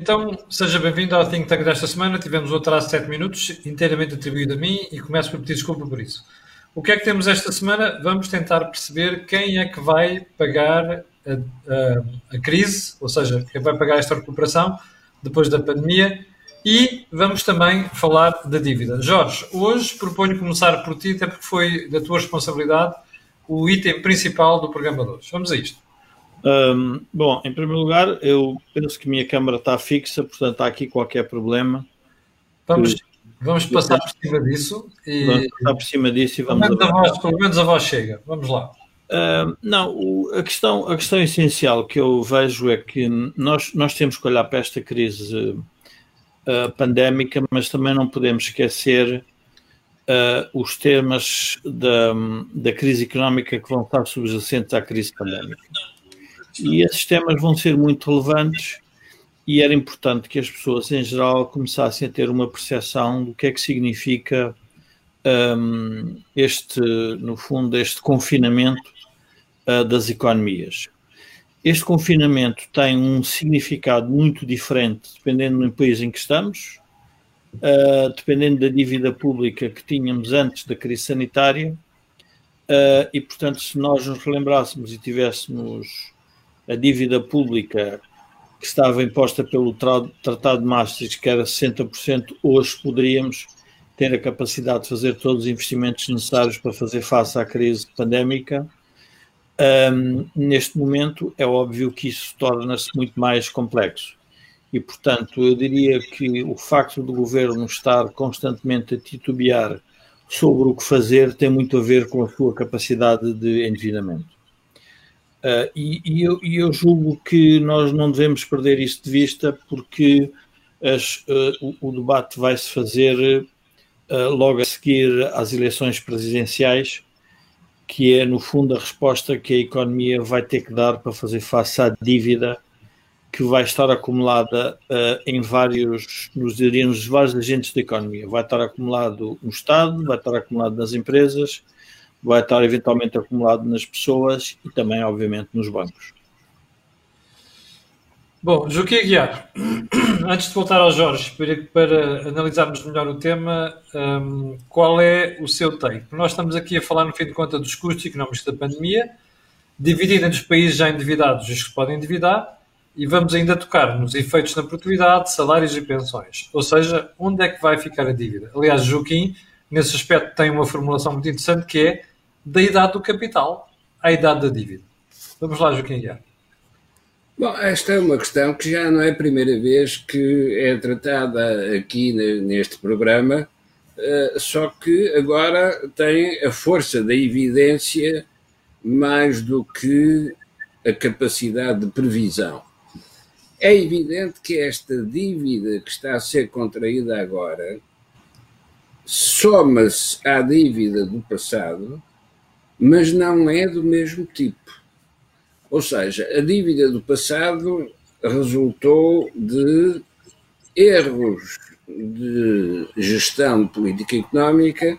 Então, seja bem-vindo ao Think Tank desta semana. Tivemos um atraso de 7 minutos, inteiramente atribuído a mim, e começo por pedir desculpa por isso. O que é que temos esta semana? Vamos tentar perceber quem é que vai pagar a, a, a crise, ou seja, quem vai pagar esta recuperação depois da pandemia, e vamos também falar da dívida. Jorge, hoje proponho começar por ti, até porque foi da tua responsabilidade o item principal do programa de hoje. Vamos a isto. Um, bom, em primeiro lugar, eu penso que a minha câmara está fixa, portanto, há aqui qualquer problema. Vamos, que... vamos passar por cima disso. E... Vamos passar por cima disso e vamos. Pelo menos, a voz, pelo menos a voz chega. Vamos lá. Uh, não, o, a, questão, a questão essencial que eu vejo é que nós, nós temos que olhar para esta crise uh, pandémica, mas também não podemos esquecer uh, os temas da, da crise económica que vão estar subjacentes à crise pandémica. E esses temas vão ser muito relevantes e era importante que as pessoas em geral começassem a ter uma percepção do que é que significa um, este, no fundo, este confinamento uh, das economias. Este confinamento tem um significado muito diferente dependendo do país em que estamos, uh, dependendo da dívida pública que tínhamos antes da crise sanitária, uh, e portanto, se nós nos relembrássemos e tivéssemos a dívida pública que estava imposta pelo Tratado de Maastricht, que era 60%, hoje poderíamos ter a capacidade de fazer todos os investimentos necessários para fazer face à crise pandémica. Um, neste momento, é óbvio que isso torna-se muito mais complexo. E, portanto, eu diria que o facto do governo estar constantemente a titubear sobre o que fazer tem muito a ver com a sua capacidade de endividamento. Uh, e, e, eu, e, eu, julgo que nós não devemos perder isso de vista, porque as, uh, o, o, debate vai se fazer uh, logo a seguir às eleições presidenciais, que é, no fundo, a resposta que a economia vai ter que dar para fazer face à dívida que vai estar acumulada em vários, nos diríamos, vários agentes da economia. Vai estar acumulado no Estado, vai estar acumulado nas empresas vai estar eventualmente acumulado nas pessoas e também, obviamente, nos bancos. Bom, Joaquim Aguiar, antes de voltar ao Jorge, para, para analisarmos melhor o tema, um, qual é o seu take? Nós estamos aqui a falar, no fim de conta, dos custos económicos da pandemia, dividido entre os países já endividados e os que podem endividar, e vamos ainda tocar nos efeitos na produtividade, salários e pensões. Ou seja, onde é que vai ficar a dívida? Aliás, Joaquim, nesse aspecto, tem uma formulação muito interessante que é da idade do capital à idade da dívida. Vamos lá, Joaquim Guiar. Bom, esta é uma questão que já não é a primeira vez que é tratada aqui neste programa, eh, só que agora tem a força da evidência mais do que a capacidade de previsão. É evidente que esta dívida que está a ser contraída agora soma-se à dívida do passado mas não é do mesmo tipo. Ou seja, a dívida do passado resultou de erros de gestão política e económica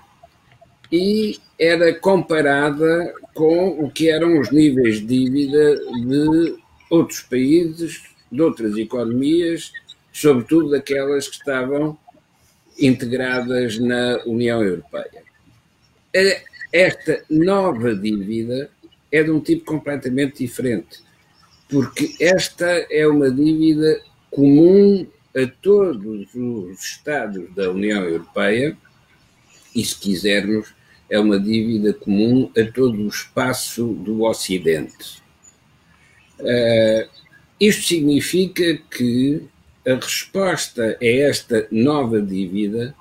e era comparada com o que eram os níveis de dívida de outros países, de outras economias, sobretudo daquelas que estavam integradas na União Europeia esta nova dívida é de um tipo completamente diferente, porque esta é uma dívida comum a todos os Estados da União Europeia e, se quisermos, é uma dívida comum a todo o espaço do Ocidente. Uh, isto significa que a resposta a esta nova dívida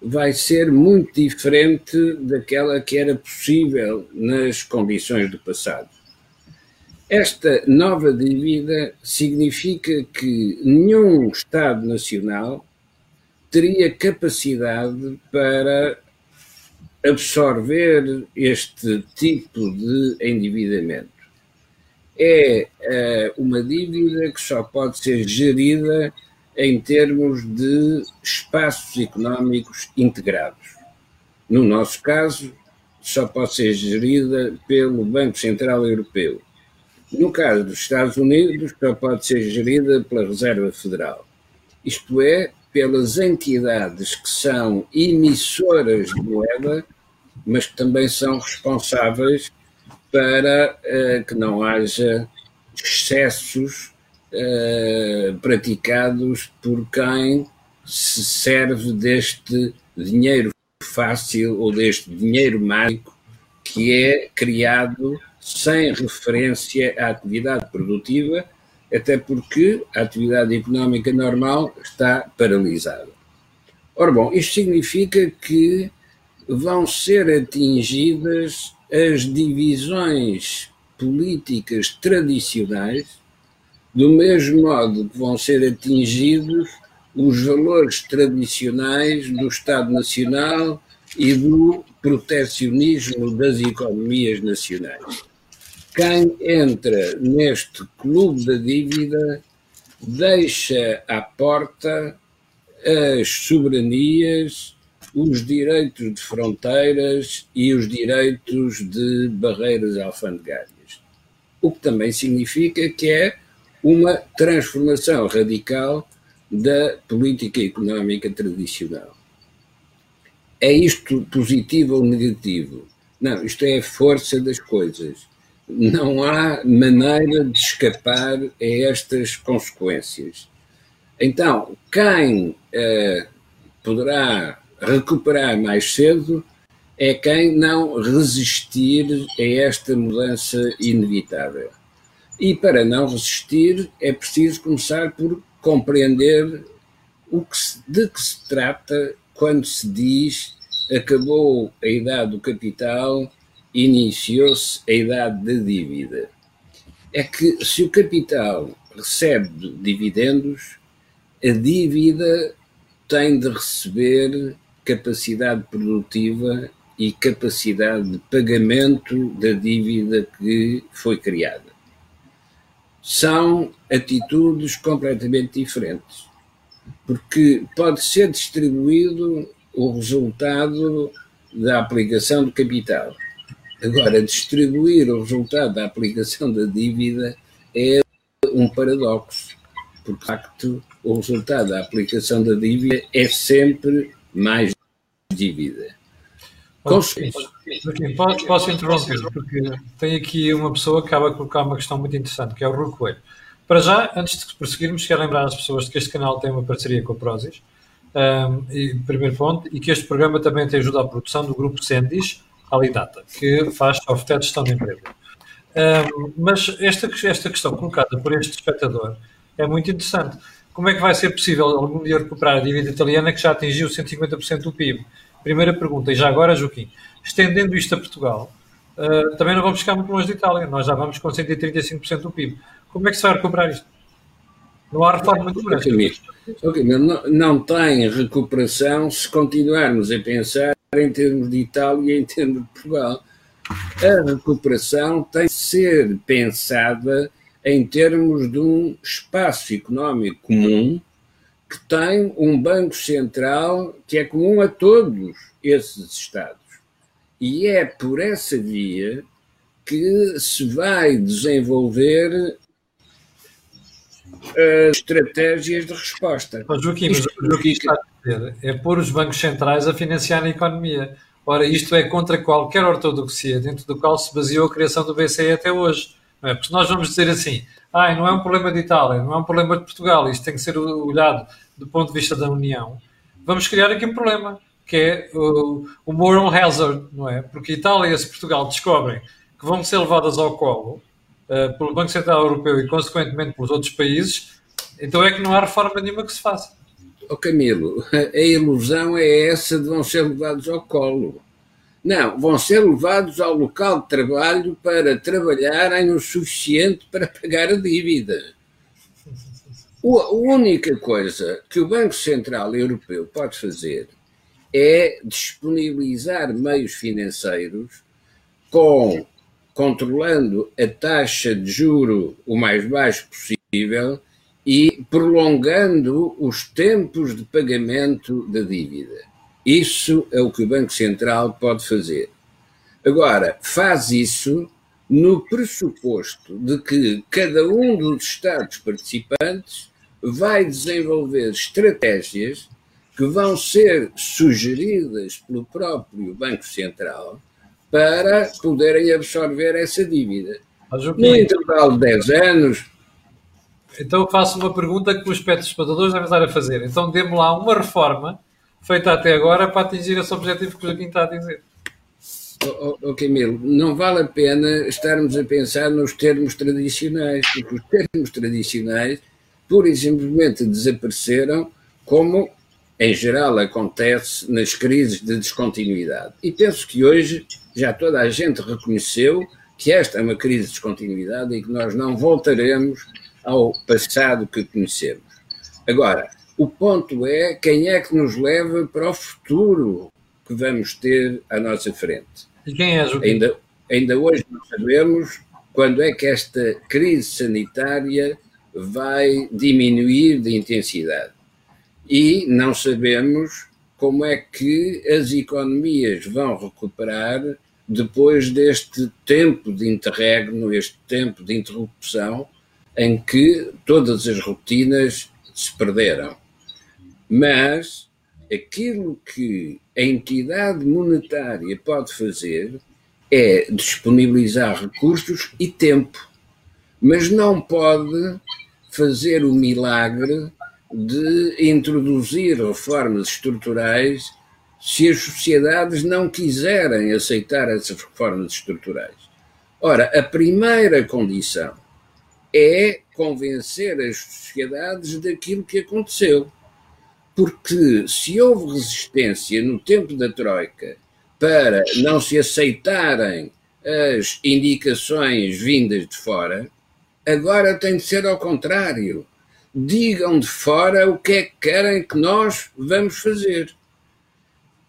vai ser muito diferente daquela que era possível nas condições do passado. Esta nova dívida significa que nenhum Estado Nacional teria capacidade para absorver este tipo de endividamento. É uh, uma dívida que só pode ser gerida em termos de espaços económicos integrados. No nosso caso, só pode ser gerida pelo Banco Central Europeu. No caso dos Estados Unidos, só pode ser gerida pela Reserva Federal, isto é, pelas entidades que são emissoras de moeda, mas que também são responsáveis para uh, que não haja excessos uh, praticados por quem se serve deste dinheiro fácil ou deste dinheiro mágico que é criado sem referência à atividade produtiva, até porque a atividade económica normal está paralisada. Ora bom, isto significa que vão ser atingidas as divisões políticas tradicionais, do mesmo modo que vão ser atingidos os valores tradicionais do Estado Nacional e do protecionismo das economias nacionais. Quem entra neste clube da dívida deixa à porta as soberanias, os direitos de fronteiras e os direitos de barreiras alfandegárias. O que também significa que é uma transformação radical da política económica tradicional. É isto positivo ou negativo? Não, isto é a força das coisas. Não há maneira de escapar a estas consequências. Então, quem eh, poderá recuperar mais cedo é quem não resistir a esta mudança inevitável. E para não resistir é preciso começar por compreender o que se, de que se trata quando se diz acabou a idade do capital, iniciou-se a idade da dívida. É que se o capital recebe dividendos, a dívida tem de receber capacidade produtiva e capacidade de pagamento da dívida que foi criada são atitudes completamente diferentes. Porque pode ser distribuído o resultado da aplicação do capital. Agora, distribuir o resultado da aplicação da dívida é um paradoxo, porque, de facto, o resultado da aplicação da dívida é sempre mais dívida. Posso, posso interromper, porque tem aqui uma pessoa que acaba de colocar uma questão muito interessante, que é o Rui Coelho. Para já, antes de prosseguirmos, quero lembrar as pessoas de que este canal tem uma parceria com a Prozis, um, e, primeiro ponto, e que este programa também tem ajuda à produção do grupo Sendis, Alidata, que faz software de gestão de emprego. Um, mas esta, esta questão colocada por este espectador é muito interessante. Como é que vai ser possível algum dia recuperar a dívida italiana que já atingiu 150% do PIB? Primeira pergunta, e já agora, Joaquim, estendendo isto a Portugal, uh, também não vamos ficar muito longe de Itália, nós já vamos com 135% do PIB. Como é que se vai recuperar isto? Não há reforma muito grande. Não, não tem recuperação se continuarmos a pensar em termos de Itália e em termos de Portugal. A recuperação tem de ser pensada em termos de um espaço económico comum que tem um Banco Central que é comum a todos esses Estados. E é por essa via que se vai desenvolver as estratégias de resposta. Mas, Joaquim, mas o que está a dizer é pôr os bancos centrais a financiar a economia. Ora, isto é contra qualquer ortodoxia dentro do qual se baseou a criação do BCE até hoje. É? Porque nós vamos dizer assim, não é um problema de Itália, não é um problema de Portugal, isto tem que ser olhado do ponto de vista da União, vamos criar aqui um problema, que é o, o moral hazard, não é? Porque Itália e Portugal descobrem que vão ser levadas ao colo uh, pelo Banco Central Europeu e, consequentemente, pelos outros países, então é que não há reforma nenhuma que se faça. Oh Camilo, a ilusão é essa de vão ser levados ao colo. Não, vão ser levados ao local de trabalho para trabalharem o suficiente para pagar a dívida. A única coisa que o Banco Central Europeu pode fazer é disponibilizar meios financeiros com controlando a taxa de juro o mais baixo possível e prolongando os tempos de pagamento da dívida. Isso é o que o Banco Central pode fazer. Agora, faz isso no pressuposto de que cada um dos Estados participantes vai desenvolver estratégias que vão ser sugeridas pelo próprio Banco Central para poderem absorver essa dívida. No intervalo de 10 anos. Então eu faço uma pergunta que os espectadores devem estar a fazer. Então dê-me lá uma reforma feita até agora para atingir esse objetivo que o Joaquim está a dizer. Oh, oh, Camilo, não vale a pena estarmos a pensar nos termos tradicionais, porque os termos tradicionais pura e simplesmente desapareceram, como em geral acontece nas crises de descontinuidade. E penso que hoje já toda a gente reconheceu que esta é uma crise de descontinuidade e que nós não voltaremos ao passado que conhecemos. Agora, o ponto é quem é que nos leva para o futuro que vamos ter à nossa frente. E quem é, Joaquim? Ainda, ainda hoje não sabemos quando é que esta crise sanitária vai diminuir de intensidade. E não sabemos como é que as economias vão recuperar depois deste tempo de interregno, este tempo de interrupção, em que todas as rotinas se perderam. Mas aquilo que a entidade monetária pode fazer é disponibilizar recursos e tempo, mas não pode fazer o milagre de introduzir reformas estruturais se as sociedades não quiserem aceitar essas reformas estruturais. Ora, a primeira condição é convencer as sociedades daquilo que aconteceu. Porque se houve resistência no tempo da Troika para não se aceitarem as indicações vindas de fora, agora tem de ser ao contrário. Digam de fora o que é que querem que nós vamos fazer.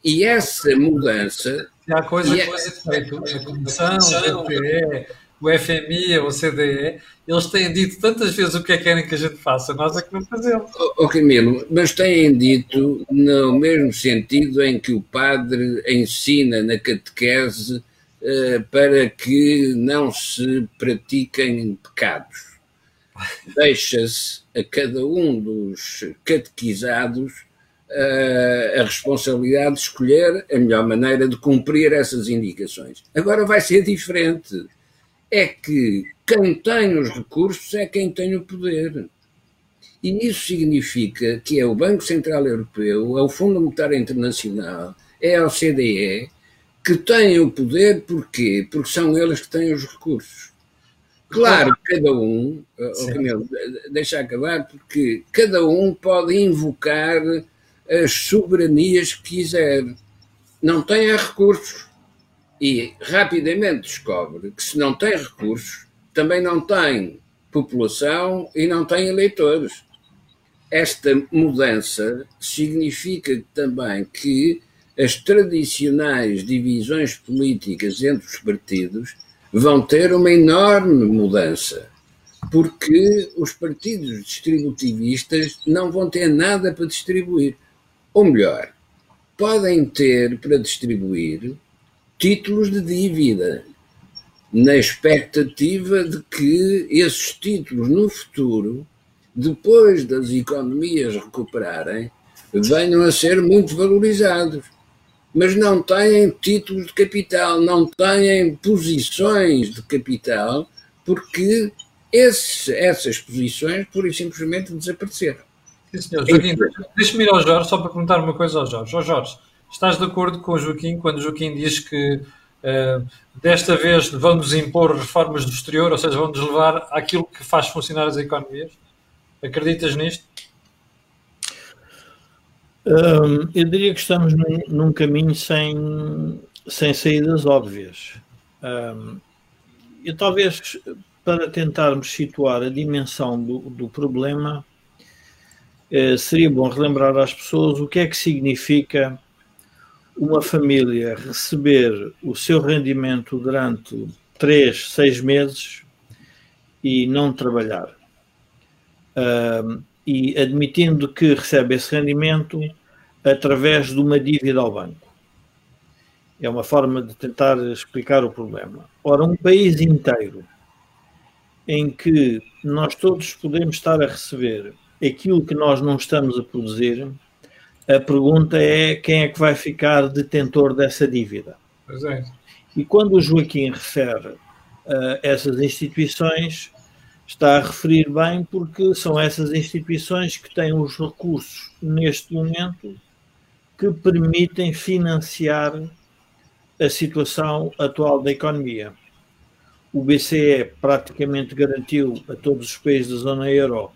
E essa mudança. E há coisa que pode ser feita. A Comissão, o BPE, o FMI, a OCDE, eles têm dito tantas vezes o que é que querem que a gente faça, nós é que não fazemos. Oh, Camilo, mas têm dito no mesmo sentido em que o padre ensina na catequese uh, para que não se pratiquem pecados. Deixa-se a cada um dos catequizados a responsabilidade de escolher a melhor maneira de cumprir essas indicações. Agora vai ser diferente. É que quem tem os recursos é quem tem o poder. E isso significa que é o Banco Central Europeu, é o Fundo Monetário Internacional, é a OCDE, que têm o poder, porquê? Porque são eles que têm os recursos. Claro, cada um, oh, Camilo, deixa acabar, porque cada um pode invocar as soberanias que quiser. Não tem recursos. E rapidamente descobre que se não tem recursos, também não tem população e não tem eleitores. Esta mudança significa também que as tradicionais divisões políticas entre os partidos vão ter uma enorme mudança, porque os partidos distributivistas não vão ter nada para distribuir. Ou melhor, podem ter para distribuir títulos de dívida, na expectativa de que esses títulos no futuro, depois das economias recuperarem, venham a ser muito valorizados. Mas não têm títulos de capital, não têm posições de capital, porque esses, essas posições pura e simplesmente desapareceram. Sim, senhor. Joaquim, deixa-me ir ao Jorge só para perguntar uma coisa ao Jorge. Ó Jorge, estás de acordo com o Joaquim quando o Joaquim diz que uh, desta vez vão-nos impor reformas do exterior, ou seja, vão-nos levar àquilo que faz funcionar as economias? Acreditas nisto? Um, eu diria que estamos num, num, caminho sem, sem saídas óbvias. Um, talvez para tentarmos situar a dimensão do, do problema, eh, seria bom relembrar às pessoas o que é que significa uma família receber o seu rendimento durante três, seis meses e não trabalhar. Uh, e admitindo que recebe esse rendimento através de uma dívida ao banco. É uma forma de tentar explicar o problema. Ora, um país inteiro em que nós todos podemos estar a receber aquilo que nós não estamos a produzir, a pergunta é quem é que vai ficar detentor dessa dívida. É. E quando o Joaquim refere a essas instituições, está a referir bem porque são essas instituições que têm os recursos neste momento que permitem financiar a situação atual da economia. O BCE praticamente garantiu a todos os países da zona euro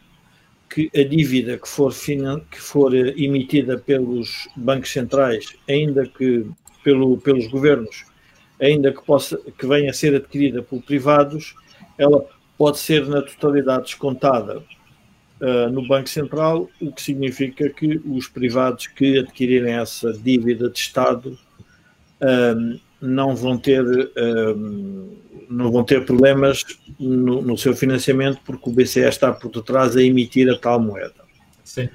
que a dívida que for, que for emitida pelos bancos centrais, ainda que pelo, pelos governos, ainda que, possa, que venha a ser adquirida por privados, ela pode ser na totalidade descontada uh, no Banco Central, o que significa que os privados que adquirirem essa dívida de Estado um, não vão ter um, não vão ter problemas no, no, seu financiamento porque o BCE está por detrás a emitir a tal moeda. Sim.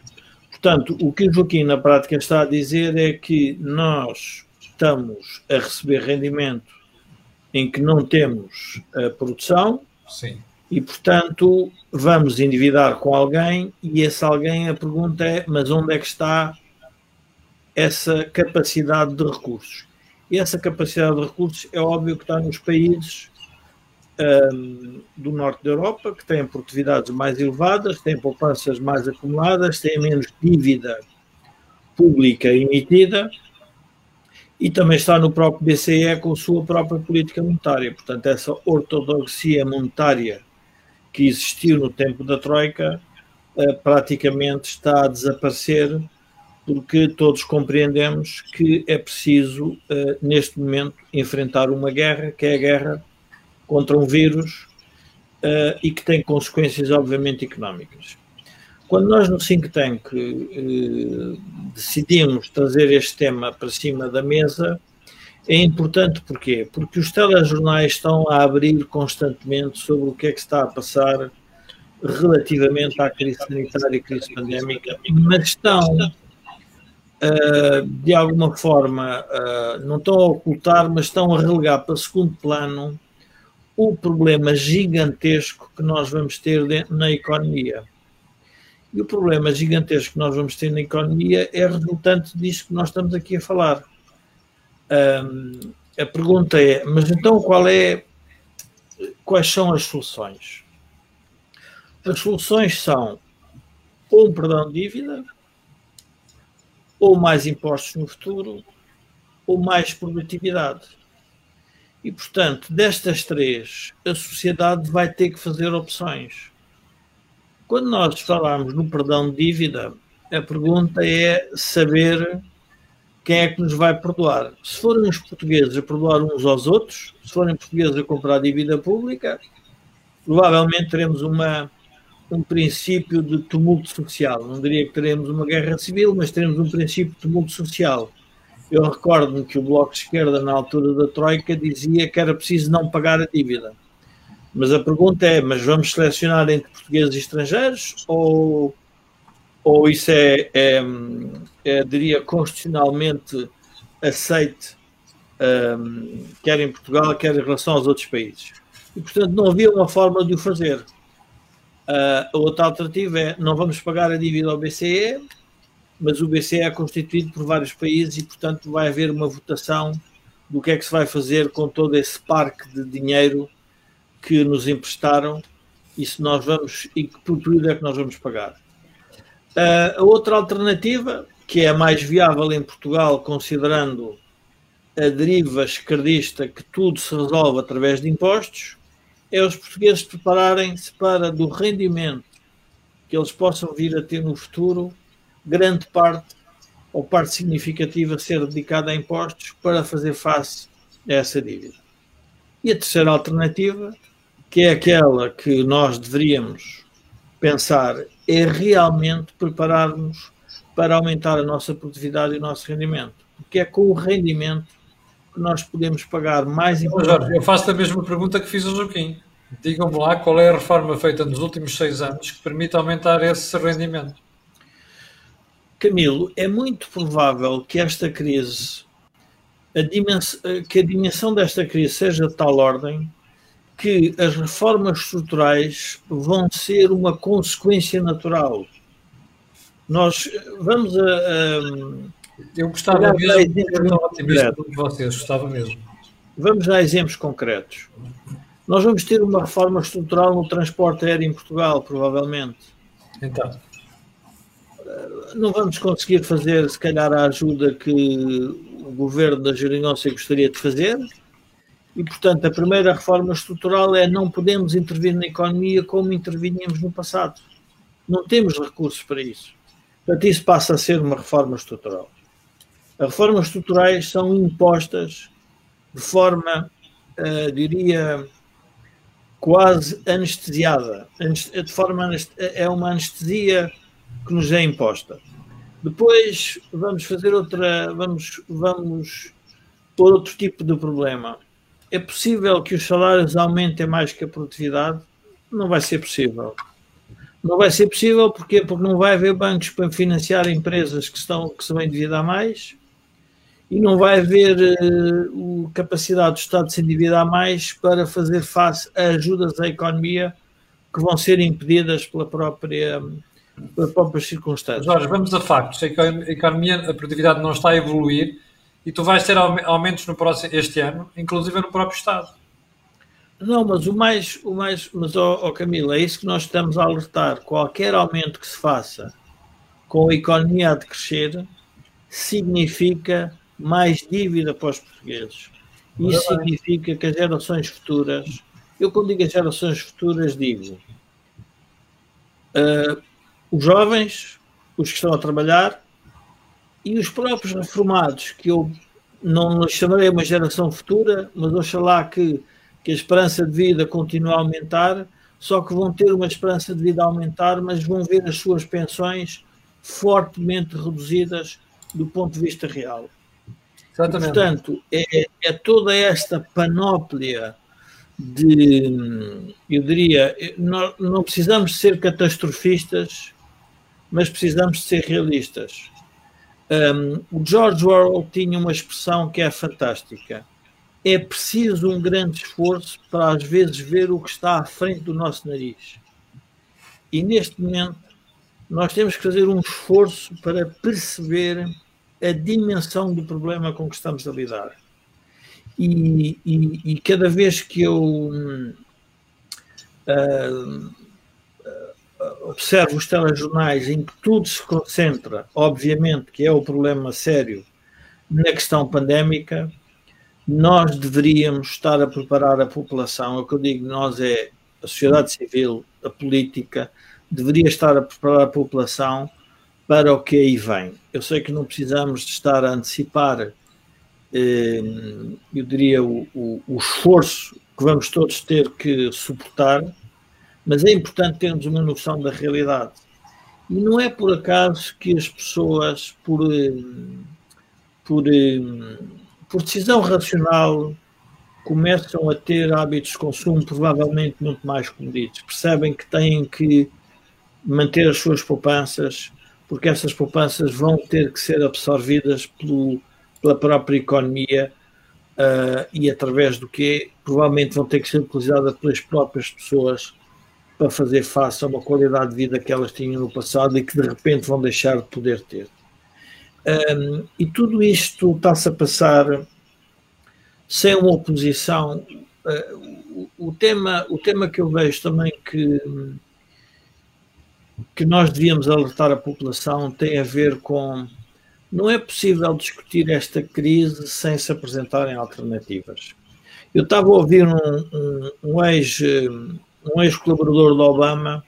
Portanto, o que o Joaquim na prática está a dizer é que nós estamos a receber rendimento em que não temos a produção, Sim e, portanto, vamos endividar com alguém e esse alguém, a pergunta é, mas onde é que está essa capacidade de recursos? Essa capacidade de recursos é óbvio que está nos países um, do norte da Europa, que têm produtividades mais elevadas, têm poupanças mais acumuladas, têm menos dívida pública emitida e também está no próprio BCE com a sua própria política monetária. Portanto, essa ortodoxia monetária que existiu no tempo da Troika uh, praticamente está a desaparecer porque todos compreendemos que é preciso, uh, neste momento, enfrentar uma guerra, que é a guerra contra um vírus uh, e que tem consequências, obviamente, económicas. Quando nós no Think Tank decidimos trazer este tema para cima da mesa, é importante porquê? Porque os telejornais estão a abrir constantemente sobre o que é que está a passar relativamente à crise sanitária e crise pandémica, mas estão, uh, de alguma forma, uh, não estão a ocultar, mas estão a relegar para segundo plano o problema gigantesco que nós vamos ter na economia. E o problema gigantesco que nós vamos ter na economia é resultante disso que nós estamos aqui a falar um, a pergunta é, mas então qual é, quais são as soluções? As soluções são ou um perdão de dívida, ou mais impostos no futuro, ou mais produtividade. E, portanto, destas três, a sociedade vai ter que fazer opções. Quando nós falamos no perdão de dívida, a pergunta é saber quem é que nos vai perdoar? Se forem os portugueses a perdoar uns aos outros, se forem portugueses a comprar dívida pública, provavelmente teremos uma, um princípio de tumulto social. Não diria que teremos uma guerra civil, mas teremos um princípio de tumulto social. Eu recordo-me que o Bloco de Esquerda, na altura da Troika, dizia que era preciso não pagar a dívida. Mas a pergunta é: mas vamos selecionar entre portugueses e estrangeiros ou ou isso é, é, é diria, constitucionalmente aceite, um, quer em Portugal, quer em relação aos outros países. E, portanto, não havia uma forma de o fazer. Uh, a outra alternativa é não vamos pagar a dívida ao BCE, mas o BCE é constituído por vários países e, portanto, vai haver uma votação do que é que se vai fazer com todo esse parque de dinheiro que nos emprestaram e se nós vamos e que período é que nós vamos pagar. Uh, a outra alternativa, que é a mais viável em Portugal, considerando a deriva esquerdista que tudo se resolve através de impostos, é os portugueses prepararem-se para, do rendimento que eles possam vir a ter no futuro, grande parte ou parte significativa ser dedicada a impostos para fazer face a essa dívida. E a terceira alternativa, que é aquela que nós deveríamos pensar é realmente prepararmos para aumentar a nossa produtividade e o nosso rendimento. Porque é com o rendimento que nós podemos pagar mais impostos. Jorge, eu faço a mesma pergunta que fiz ao Joaquim. Digam-me lá qual é a reforma feita nos últimos seis anos que permite aumentar esse rendimento. Camilo, é muito provável que esta crise a que a dimensão desta crise seja de tal ordem que as reformas estruturais vão ser uma consequência natural. Nós vamos a. a eu gostava mesmo de de vocês, gostava mesmo. Vamos a exemplos concretos. Nós vamos ter uma reforma estrutural no transporte aéreo em Portugal, provavelmente. Então. Não vamos conseguir fazer, se calhar, a ajuda que o governo da Geringonça gostaria de fazer, e, portanto, a primeira reforma estrutural é não podemos intervir na economia como intervinhamos no passado. Não temos recursos para isso. Portanto, isso passa a ser uma reforma estrutural. As reformas estruturais são impostas de forma, uh, diria, quase anestesiada. De forma é uma anestesia que nos é imposta. Depois vamos fazer outra, vamos, vamos por outro tipo de problema é possível que os salários aumentem mais que a produtividade? Não vai ser possível. Não vai ser possível porque, porque não vai haver bancos para financiar empresas que, estão, que se vão endividar mais e não vai haver uh, capacidade do Estado de se endividar mais para fazer face a ajudas à economia que vão ser impedidas pela própria, pelas próprias circunstâncias. Jorge, vamos a factos. A economia, a produtividade não está a evoluir e tu vais ter aumentos no próximo, este ano, inclusive no próprio Estado. Não, mas o mais, o mais, mas ó oh, oh Camilo, é isso que nós estamos a alertar. Qualquer aumento que se faça com a economia a crescer significa mais dívida para os portugueses. Isso significa que as gerações futuras, eu quando digo as gerações futuras, digo uh, os jovens, os que estão a trabalhar, e os próprios reformados, que eu não chamarei uma geração futura, mas oxalá que, que a esperança de vida continue a aumentar, só que vão ter uma esperança de vida a aumentar, mas vão ver as suas pensões fortemente reduzidas do ponto de vista real. Exatamente. Portanto, é, é toda esta panóplia de, eu diria, não, não precisamos ser catastrofistas, mas precisamos ser realistas um, o George Orwell tinha uma expressão que é fantástica. É preciso um grande esforço para às vezes ver o que está à frente do nosso nariz. E neste momento nós temos que fazer um esforço para perceber a dimensão do problema com que estamos a lidar. E, e, e cada vez que eu uh, observo os telejornais em que tudo se concentra, obviamente, que é o problema sério na questão pandémica, nós deveríamos estar a preparar a população. O que eu digo nós é a sociedade civil, a política, deveria estar a preparar a população para o que aí vem. Eu sei que não precisamos de estar a antecipar, eh, eu diria, o, o, o esforço que vamos todos ter que suportar, mas é importante termos uma noção da realidade. E não é por acaso que as pessoas, por, eh, por, eh, por decisão racional, começam a ter hábitos de consumo provavelmente muito mais comedidos. Percebem que têm que manter as suas poupanças, porque essas poupanças vão ter que ser absorvidas pelo, pela própria economia uh, e através do que provavelmente vão ter que ser utilizadas pelas próprias pessoas para fazer face a uma qualidade de vida que elas tinham no passado e que de repente vão deixar de poder ter. Um, e tudo isto está-se a passar sem uma oposição. Uh, o, o, tema, o tema que eu vejo também que, que nós devíamos alertar a população tem a ver com não é possível discutir esta crise sem se apresentarem alternativas. Eu estava a ouvir um, um, um ex um ex-colaborador do Obama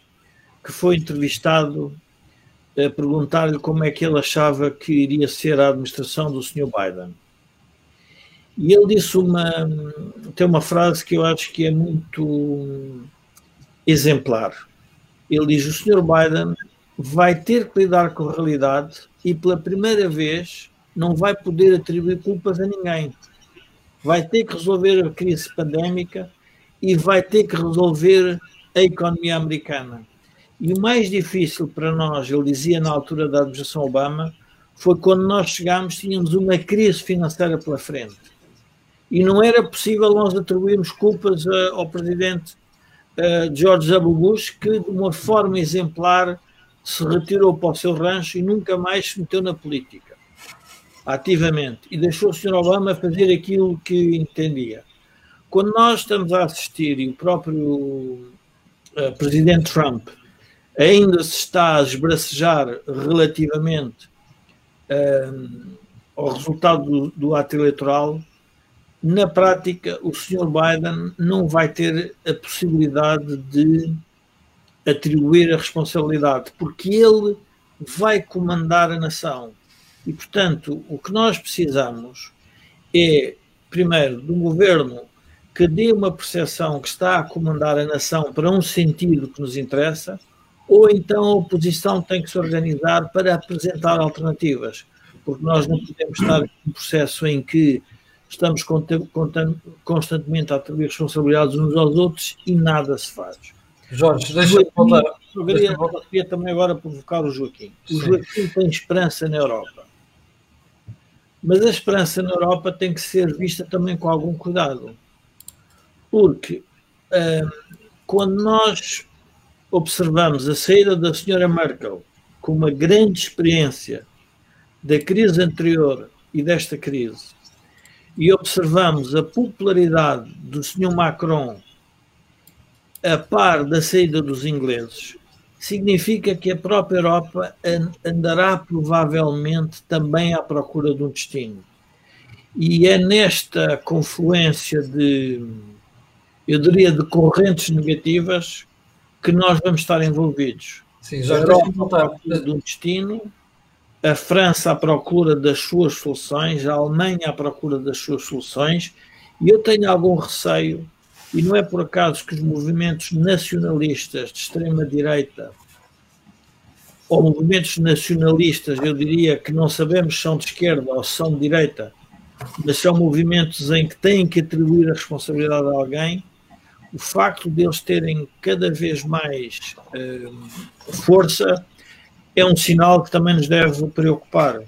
que foi entrevistado a perguntar-lhe como é que ele achava que iria ser a administração do Sr. Biden. E ele disse uma tem uma frase que eu acho que é muito exemplar. Ele diz: o Sr. Biden vai ter que lidar com a realidade e pela primeira vez não vai poder atribuir culpas a ninguém. Vai ter que resolver a crise pandémica e vai ter que resolver a economia americana. E o mais difícil para nós, ele dizia na altura da administração Obama, foi quando nós chegámos, tínhamos uma crise financeira pela frente. E não era possível nós atribuirmos culpas ao presidente George W. Bush, que de uma forma exemplar se retirou para o seu rancho e nunca mais se meteu na política, ativamente, e deixou o Sr. Obama fazer aquilo que entendia. Quando nós estamos a assistir, e o próprio uh, presidente Trump ainda se está a esbracejar relativamente uh, ao resultado do, do, ato eleitoral, na prática o Sr. Biden não vai ter a possibilidade de atribuir a responsabilidade, porque ele vai comandar a nação. E, portanto, o que nós precisamos é, primeiro, de um governo que dê uma percepção que está a comandar a nação para um sentido que nos interessa, ou então a oposição tem que se organizar para apresentar alternativas, porque nós não podemos estar num processo em que estamos constantemente a atribuir responsabilidades uns aos outros e nada se faz. Jorge, deixa-me voltar. Eu queria, queria também agora provocar o Joaquim. O Joaquim tem esperança na Europa. Mas a esperança na Europa tem que ser vista também com algum cuidado. Porque uh, quando nós observamos a saída da senhora Merkel com uma grande experiência da crise anterior e desta crise, e observamos a popularidade do senhor Macron a par da saída dos ingleses, significa que a própria Europa andará provavelmente também à procura de um destino. E é nesta confluência de, eu diria, de correntes negativas que nós vamos estar envolvidos. Sim, já a Europa à procura de um destino, a França à procura das suas soluções, a Alemanha à procura das suas soluções, e eu tenho algum receio e não é por acaso que os movimentos nacionalistas de extrema-direita, ou movimentos nacionalistas, eu diria que não sabemos se são de esquerda ou se são de direita, mas são movimentos em que têm que atribuir a responsabilidade a alguém, o facto de eles terem cada vez mais eh, força é um sinal que também nos deve preocupar.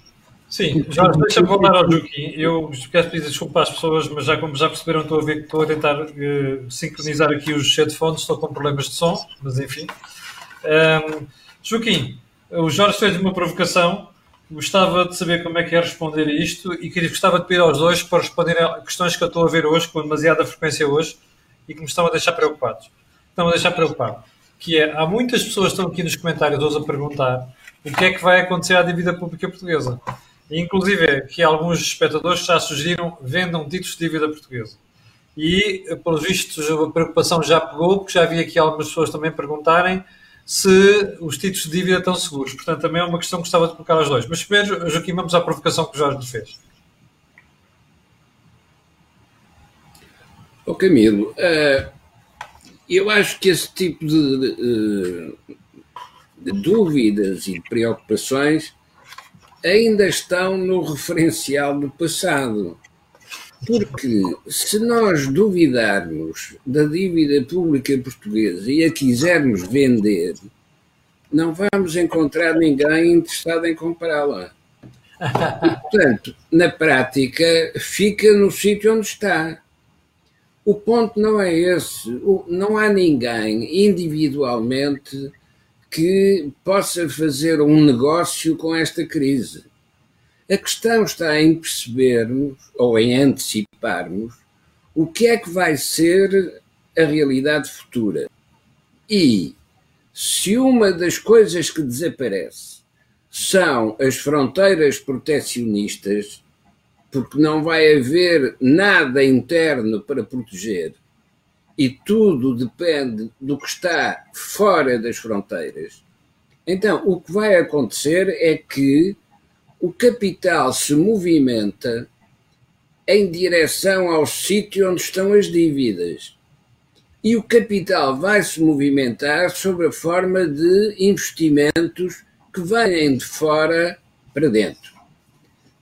Sim, já deixa-me voltar ao Joaquim. Eu quero pedir desculpa às pessoas, mas já como já perceberam, estou a ver que estou a tentar uh, sincronizar aqui os headphones, estou com problemas de som, mas enfim. Um, Joaquim, o Jorge fez uma provocação, gostava de saber como é que é responder a isto e queria, gostava de pedir aos dois para responderem a questões que eu estou a ver hoje, com demasiada frequência hoje, e que me estão a deixar preocupados. Estão a deixar preocupado. Que é, há muitas pessoas que estão aqui nos comentários hoje a perguntar o que é que vai acontecer à dívida pública portuguesa. Inclusive, que alguns espectadores já sugeriram vendam títulos de dívida portuguesa. E, pelos vistos, a preocupação já pegou, porque já vi aqui algumas pessoas também perguntarem se os títulos de dívida estão seguros. Portanto, também é uma questão que gostava de colocar aos dois. Mas primeiro, Joaquim, vamos à provocação que o Jorge nos fez. Ô oh, Camilo, uh, eu acho que esse tipo de, de, de dúvidas e preocupações ainda estão no referencial do passado. Porque se nós duvidarmos da dívida pública portuguesa e a quisermos vender, não vamos encontrar ninguém interessado em comprá-la. Portanto, na prática, fica no sítio onde está. O ponto não é esse. Não há ninguém individualmente que possa fazer um negócio com esta crise. A questão está em percebermos ou em anteciparmos o que é que vai ser a realidade futura. E se uma das coisas que desaparece são as fronteiras protecionistas, porque não vai haver nada interno para proteger, e tudo depende do que está fora das fronteiras, então o que vai acontecer é que o capital se movimenta em direção ao sítio onde estão as dívidas. E o capital vai se movimentar sob a forma de investimentos que vêm de fora para dentro.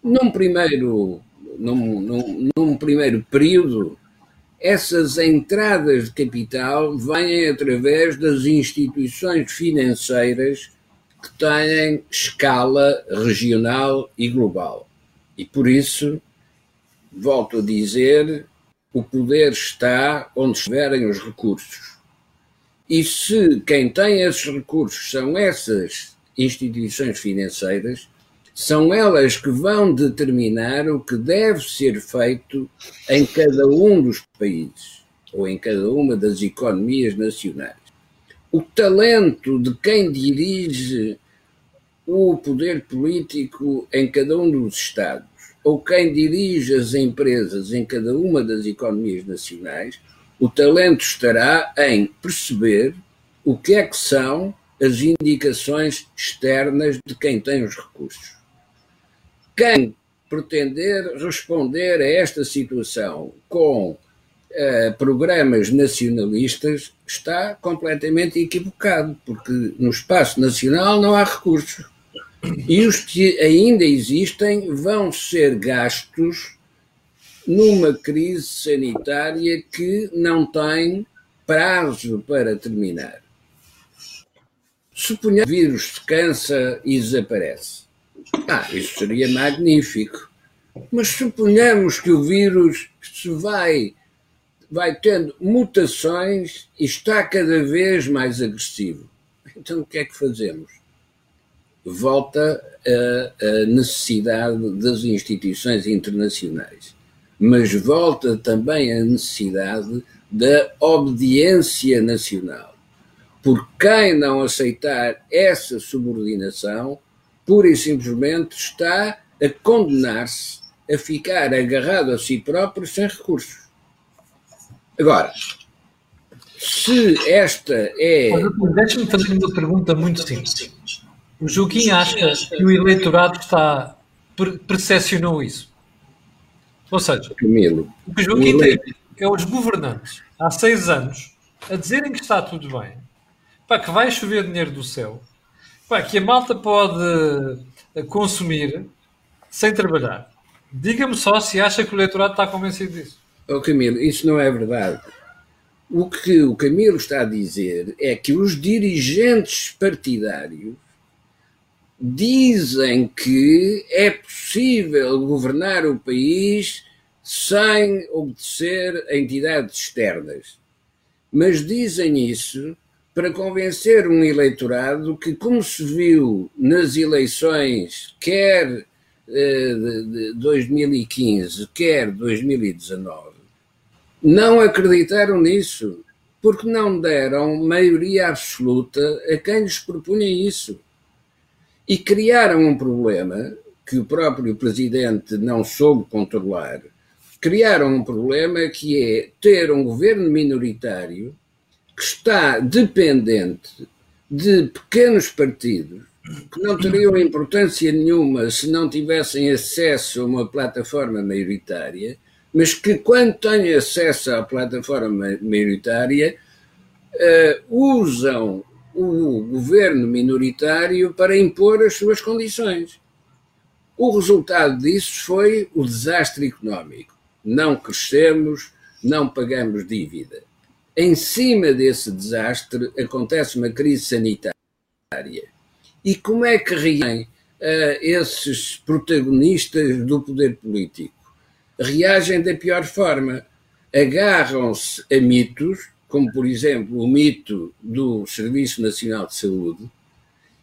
Num primeiro, num, num, num primeiro período, essas entradas de capital vêm através das instituições financeiras que têm escala regional e global. E por isso, volto a dizer, o poder está onde estiverem os recursos. E se quem tem esses recursos são essas instituições financeiras, são elas que vão determinar o que deve ser feito em cada um dos países ou em cada uma das economias nacionais. O talento de quem dirige o poder político em cada um dos Estados ou quem dirige as empresas em cada uma das economias nacionais, o talento estará em perceber o que é que são as indicações externas de quem tem os recursos. Quem pretender responder a esta situação com uh, programas nacionalistas está completamente equivocado, porque no espaço nacional não há recursos. E os que ainda existem vão ser gastos numa crise sanitária que não tem prazo para terminar. Suponhamos que o vírus se cansa e desaparece. Ah, isso seria magnífico. Mas suponhamos que o vírus se vai, vai tendo mutações e está cada vez mais agressivo. Então o que é que fazemos? Volta a, a necessidade das instituições internacionais, mas volta também a necessidade da obediência nacional. Por quem não aceitar essa subordinação, pura e simplesmente está a condenar-se a ficar agarrado a si próprio sem recursos. Agora, se esta é. Deixa-me fazer uma pergunta muito simples. O Joaquim acha que o eleitorado está percepcionou isso? Ou seja, Camilo, o que o Joaquim tem é os governantes há seis anos a dizerem que está tudo bem, pá, que vai chover dinheiro do céu, Pá, que a malta pode eh, consumir sem trabalhar. Diga-me só se acha que o eleitorado está convencido disso. Oh, Camilo, isso não é verdade. O que o Camilo está a dizer é que os dirigentes partidários dizem que é possível governar o país sem obedecer a entidades externas. Mas dizem isso para convencer um eleitorado que, como se viu nas eleições, quer eh, de 2015, quer 2019, não acreditaram nisso, porque não deram maioria absoluta a quem lhes propunha isso. E criaram um problema que o próprio presidente não soube controlar. Criaram um problema que é ter um governo minoritário que está dependente de pequenos partidos que não teriam importância nenhuma se não tivessem acesso a uma plataforma maioritária, mas que, quando têm acesso à plataforma maioritária, uh, usam o governo minoritário para impor as suas condições. O resultado disso foi o desastre económico. Não crescemos, não pagamos dívida em cima desse desastre acontece uma crise sanitária. E como é que reagem uh, esses protagonistas do poder político? Reagem da pior forma. Agarram-se a mitos, como por exemplo o mito do Serviço Nacional de Saúde,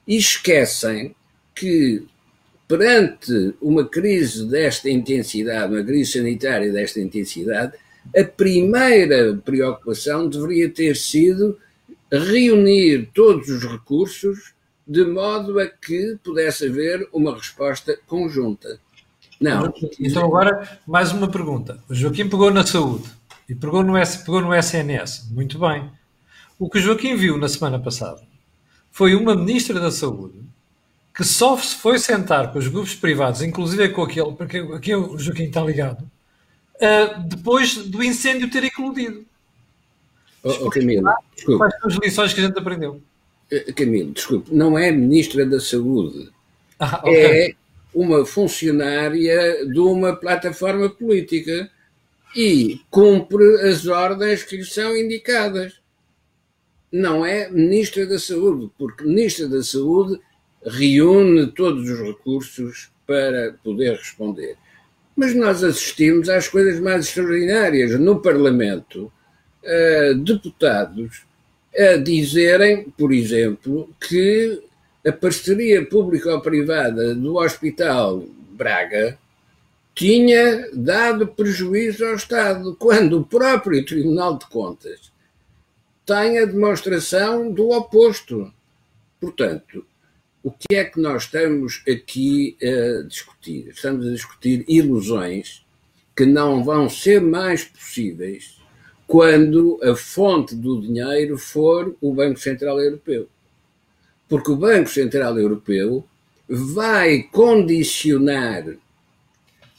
e esquecem que perante uma crise desta intensidade, uma crise sanitária desta intensidade, a primeira preocupação deveria ter sido reunir todos os recursos de modo a que pudesse haver uma resposta conjunta. Não. Então, agora, mais uma pergunta. O Joaquim pegou na saúde e pegou no, pegou no SNS. Muito bem. O que o Joaquim viu na semana passada foi uma ministra da Saúde que só se foi sentar com os grupos privados, inclusive com aquele, porque aqui o Joaquim está ligado, uh, depois do incêndio ter eclodido. Oh, oh, Camilo, desculpe. Quais são as lições que a gente aprendeu? Eh, Camilo, desculpe, não é Ministra da Saúde. Ah, okay. É uma funcionária de uma plataforma política e cumpre as ordens que lhe são indicadas. Não é Ministra da Saúde, porque Ministra da Saúde reúne todos os recursos para poder responder. Mas nós assistimos às coisas mais extraordinárias. No Parlamento, uh, deputados a dizerem, por exemplo, que a parceria público-privada do Hospital Braga tinha dado prejuízo ao Estado, quando o próprio Tribunal de Contas tem a demonstração do oposto. Portanto, o que é que nós estamos aqui a discutir? Estamos a discutir ilusões que não vão ser mais possíveis quando a fonte do dinheiro for o Banco Central Europeu. Porque o Banco Central Europeu vai condicionar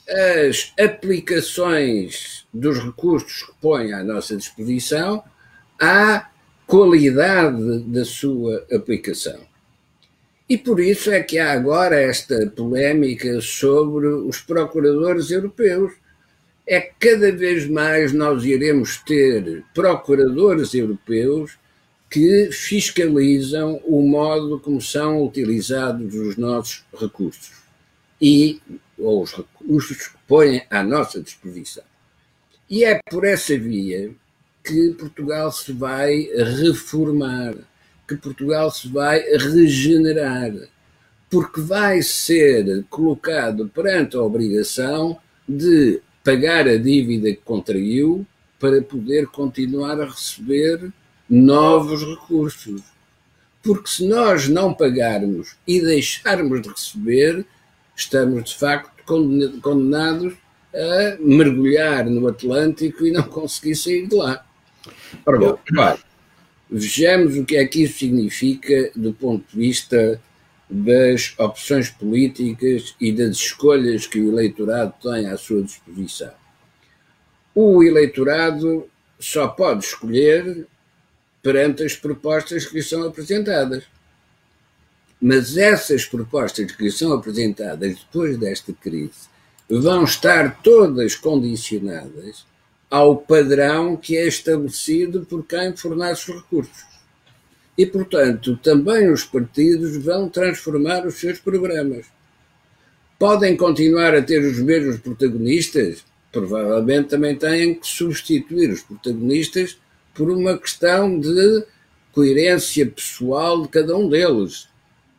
as aplicações dos recursos que põe à nossa disposição à qualidade da sua aplicação. E por isso é que há agora esta polémica sobre os procuradores europeus. É que cada vez mais nós iremos ter procuradores europeus que fiscalizam o modo como são utilizados os nossos recursos e ou os recursos que põem à nossa disposição. E é por essa via que Portugal se vai reformar, que Portugal se vai regenerar, porque vai ser colocado perante a obrigação de pagar a dívida que contraiu para poder continuar a receber novos recursos. Porque se nós não pagarmos e deixarmos de receber, estamos de facto condenados a mergulhar no Atlântico e não conseguir sair de lá. Ora bom, claro, vejamos o que é que isso significa do ponto de vista das opções políticas e das escolhas que o eleitorado tem à sua disposição. O eleitorado só pode escolher perante as propostas que lhe são apresentadas. Mas essas propostas que lhe são apresentadas depois desta crise vão estar todas condicionadas ao padrão que é estabelecido por quem fornece os recursos. E, portanto, também os partidos vão transformar os seus programas. Podem continuar a ter os mesmos protagonistas? Provavelmente também têm que substituir os protagonistas por uma questão de coerência pessoal de cada um deles.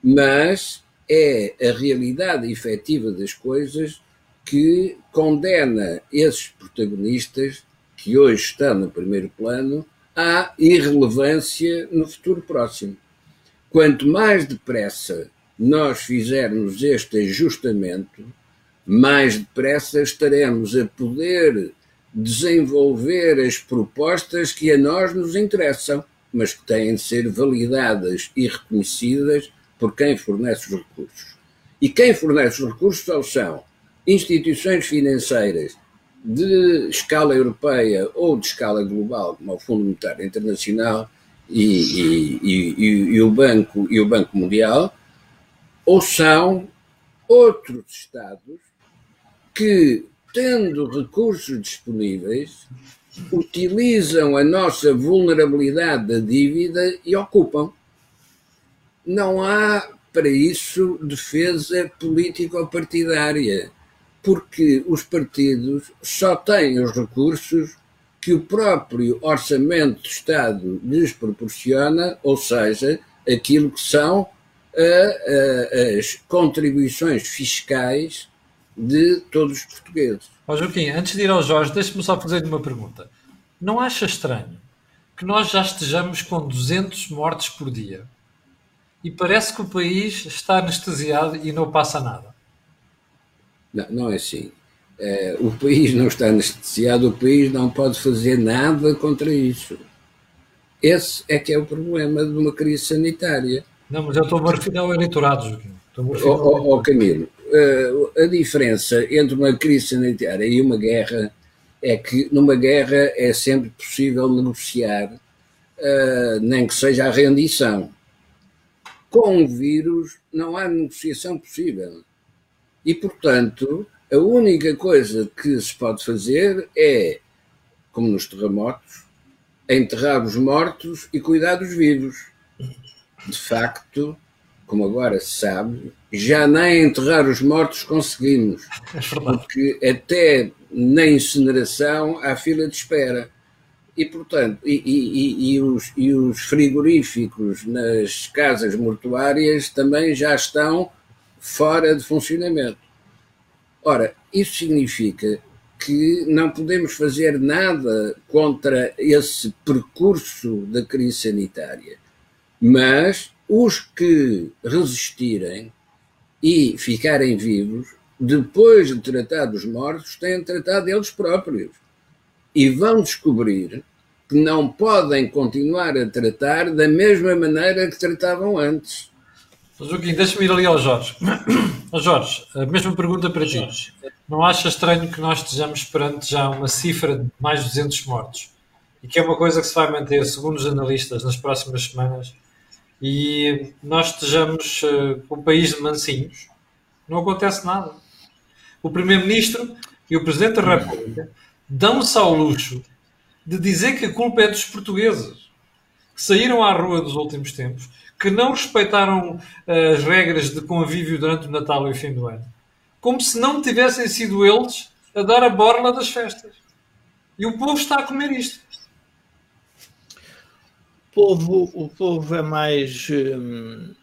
Mas é a realidade efetiva das coisas que condena esses protagonistas que hoje estão no primeiro plano à irrelevância no futuro próximo. Quanto mais depressa nós fizermos este ajustamento, mais depressa estaremos a poder desenvolver as propostas que a nós nos interessam, mas que têm de ser validadas e reconhecidas por quem fornece os recursos. E quem fornece os recursos são instituições financeiras de escala europeia ou de escala global, como o Fundo Monetário Internacional e, e, e, e, o Banco, e o Banco Mundial, ou são outros Estados que tendo recursos disponíveis, utilizam a nossa vulnerabilidade da dívida e ocupam. Não há para isso defesa político-partidária, porque os partidos só têm os recursos que o próprio orçamento do Estado lhes proporciona, ou seja, aquilo que são as contribuições fiscais de todos os portugueses. Ó Joaquim, antes de ir ao Jorge, deixe-me só fazer-lhe uma pergunta. Não acha estranho que nós já estejamos com 200 mortes por dia e parece que o país está anestesiado e não passa nada? Não, não é assim. É, o país não está anestesiado, o país não pode fazer nada contra isso. Esse é que é o problema de uma crise sanitária. Não, mas eu estou a referir ao eleitorado. Ó oh, Camilo, uh, a diferença entre uma crise sanitária e uma guerra é que numa guerra é sempre possível negociar, uh, nem que seja a rendição. Com o vírus não há negociação possível. E, portanto, a única coisa que se pode fazer é, como nos terremotos, enterrar os mortos e cuidar dos vivos. De facto, como agora se sabe, já nem enterrar os mortos conseguimos. É. Porque até na incineração há fila de espera. E, portanto, e, e, e, os, e os frigoríficos nas casas mortuárias também já estão fora de funcionamento. Ora, isso significa que não podemos fazer nada contra esse percurso da crise sanitária, mas os que resistirem e ficarem vivos, depois de tratar dos mortos, têm tratado eles próprios. E vão descobrir que não podem continuar a tratar da mesma maneira que tratavam antes. Joaquim, deixa-me ir ali ao Jorge. Ao Jorge, a mesma pergunta para ti. Não acha estranho que nós estejamos perante já uma cifra de mais de 200 mortos? E que é uma coisa que se vai manter, segundo os analistas, nas próximas semanas? E nós estejamos uh, um país de mansinhos? Não acontece nada. O Primeiro-Ministro e o Presidente da República dão-se ao luxo de dizer que a culpa é dos portugueses que saíram à rua dos últimos tempos que não respeitaram eh, as regras de convívio durante o Natal e o fim do ano. Como se não tivessem sido eles a dar a borla das festas. E o povo está a comer isto. O povo, o povo é mais. Hum,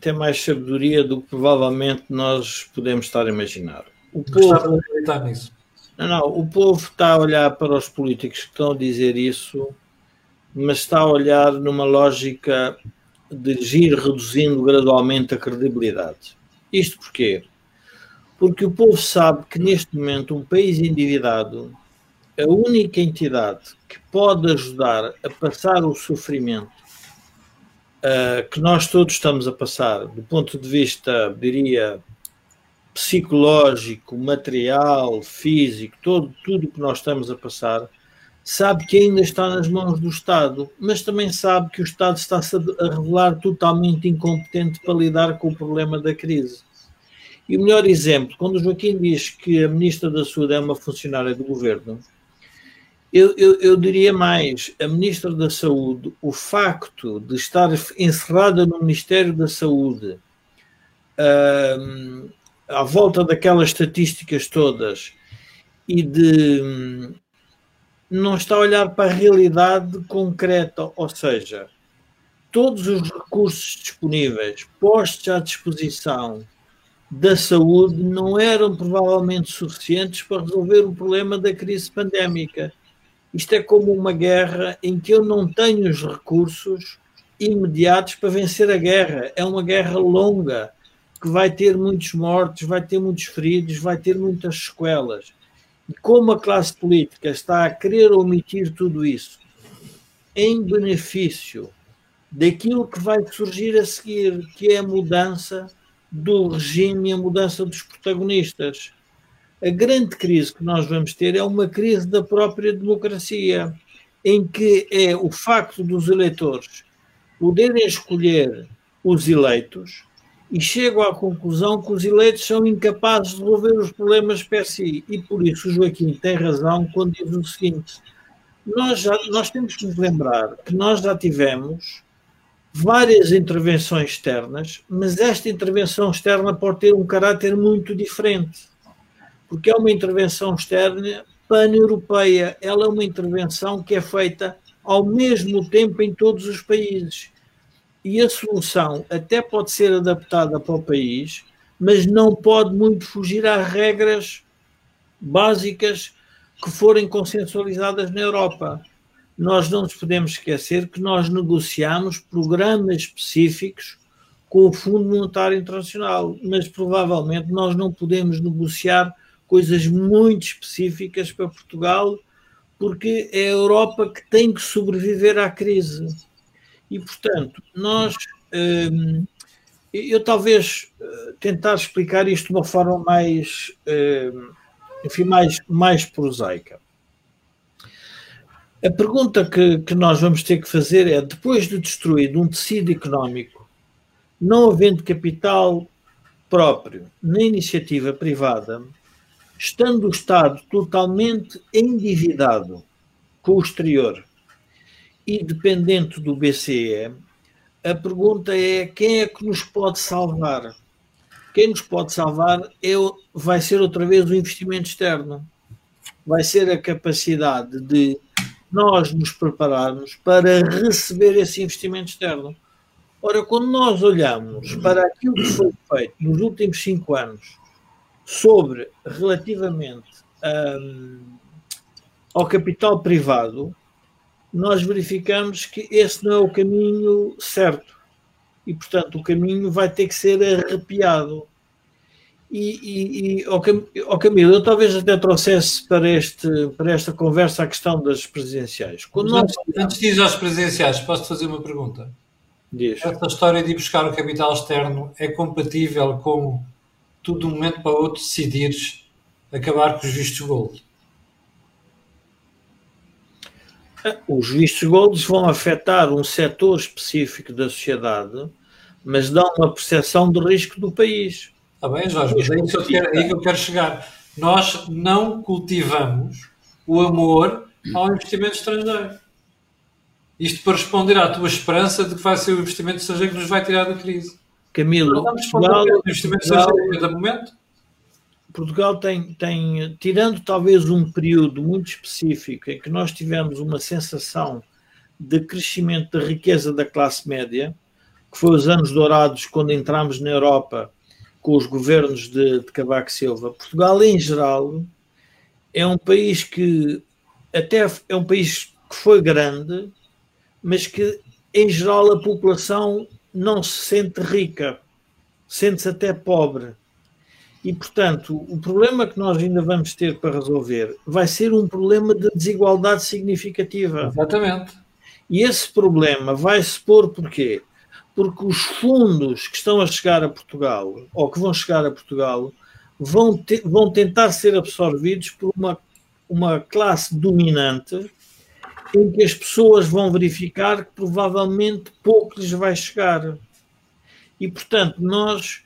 tem mais sabedoria do que provavelmente nós podemos estar a imaginar. O povo, acreditar nisso. Não, não, o povo está a olhar para os políticos que estão a dizer isso mas está a olhar numa lógica de ir reduzindo gradualmente a credibilidade. Isto porquê? Porque o povo sabe que neste momento um país endividado, a única entidade que pode ajudar a passar o sofrimento uh, que nós todos estamos a passar, do ponto de vista, diria, psicológico, material, físico, todo, tudo que nós estamos a passar, sabe que ainda está nas mãos do Estado, mas também sabe que o Estado está-se a revelar totalmente incompetente para lidar com o problema da crise. E o melhor exemplo, quando o Joaquim diz que a Ministra da Saúde é uma funcionária do governo, eu, eu, eu diria mais: a Ministra da Saúde, o facto de estar encerrada no Ministério da Saúde, uh, à volta daquelas estatísticas todas, e de não está a olhar para a realidade concreta, ou seja, todos os recursos disponíveis postos à disposição da saúde não eram provavelmente suficientes para resolver o problema da crise pandémica. Isto é como uma guerra em que eu não tenho os recursos imediatos para vencer a guerra. É uma guerra longa que vai ter muitos mortos, vai ter muitos feridos, vai ter muitas sequelas. E como a classe política está a querer omitir tudo isso em benefício daquilo que vai surgir a seguir, que é a mudança do regime e a mudança dos protagonistas. A grande crise que nós vamos ter é uma crise da própria democracia, em que é o facto dos eleitores poderem escolher os eleitos e chego à conclusão que os eleitos são incapazes de resolver os problemas per si. E por isso o Joaquim tem razão quando diz o seguinte: nós, já, nós temos que nos lembrar que nós já tivemos várias intervenções externas, mas esta intervenção externa pode ter um caráter muito diferente, porque é uma intervenção externa pan-europeia, ela é uma intervenção que é feita ao mesmo tempo em todos os países e a solução até pode ser adaptada para o país, mas não pode muito fugir às regras básicas que forem consensualizadas na Europa. Nós não nos podemos esquecer que nós negociamos programas específicos com o Fundo Monetário Internacional, mas provavelmente nós não podemos negociar coisas muito específicas para Portugal, porque é a Europa que tem que sobreviver à crise. E, portanto, nós. Hum, eu talvez eh, tentar explicar isto de uma forma mais, hum, enfim, mais, mais prosaica. A pergunta que, que nós vamos ter que fazer é: depois de destruído um tecido económico, não havendo capital próprio na iniciativa privada, estando o Estado totalmente endividado com o exterior, e dependente do BCE, a pergunta é quem é que nos pode salvar? Quem nos pode salvar é, vai ser outra vez o investimento externo. Vai ser a capacidade de nós nos prepararmos para receber esse investimento externo. Ora, quando nós olhamos para aquilo que foi feito nos últimos cinco anos sobre relativamente um, ao capital privado, nós verificamos que esse não é o caminho certo. E, portanto, o caminho vai ter que ser arrepiado. E, e, e ao Camilo, eu talvez até trouxesse para, este, para esta conversa a questão das presidenciais. Quando nós... Antes de ir às presidenciais, posso fazer uma pergunta? Diz. Esta história de ir buscar o capital externo é compatível com tu de um momento para o outro decidires acabar com os vistos gold? Os vistos gold vão afetar um setor específico da sociedade, mas dão uma percepção de risco do país. Está bem, Jorge, mas é aí que, eu quero, é aí que eu quero chegar. Nós não cultivamos o amor ao investimento estrangeiro. Isto para responder à tua esperança de que vai ser o investimento estrangeiro que nos vai tirar da crise. Camilo, Portugal, investimento estrangeiro de momento? Portugal tem, tem, tirando talvez um período muito específico em que nós tivemos uma sensação de crescimento da riqueza da classe média, que foi os anos dourados quando entramos na Europa com os governos de, de Cavaco Silva. Portugal, em geral, é um país que até é um país que foi grande, mas que em geral a população não se sente rica, sente-se até pobre. E, portanto, o problema que nós ainda vamos ter para resolver vai ser um problema de desigualdade significativa. Exatamente. E esse problema vai se pôr porquê? Porque os fundos que estão a chegar a Portugal, ou que vão chegar a Portugal, vão, te, vão tentar ser absorvidos por uma, uma classe dominante em que as pessoas vão verificar que provavelmente pouco lhes vai chegar. E, portanto, nós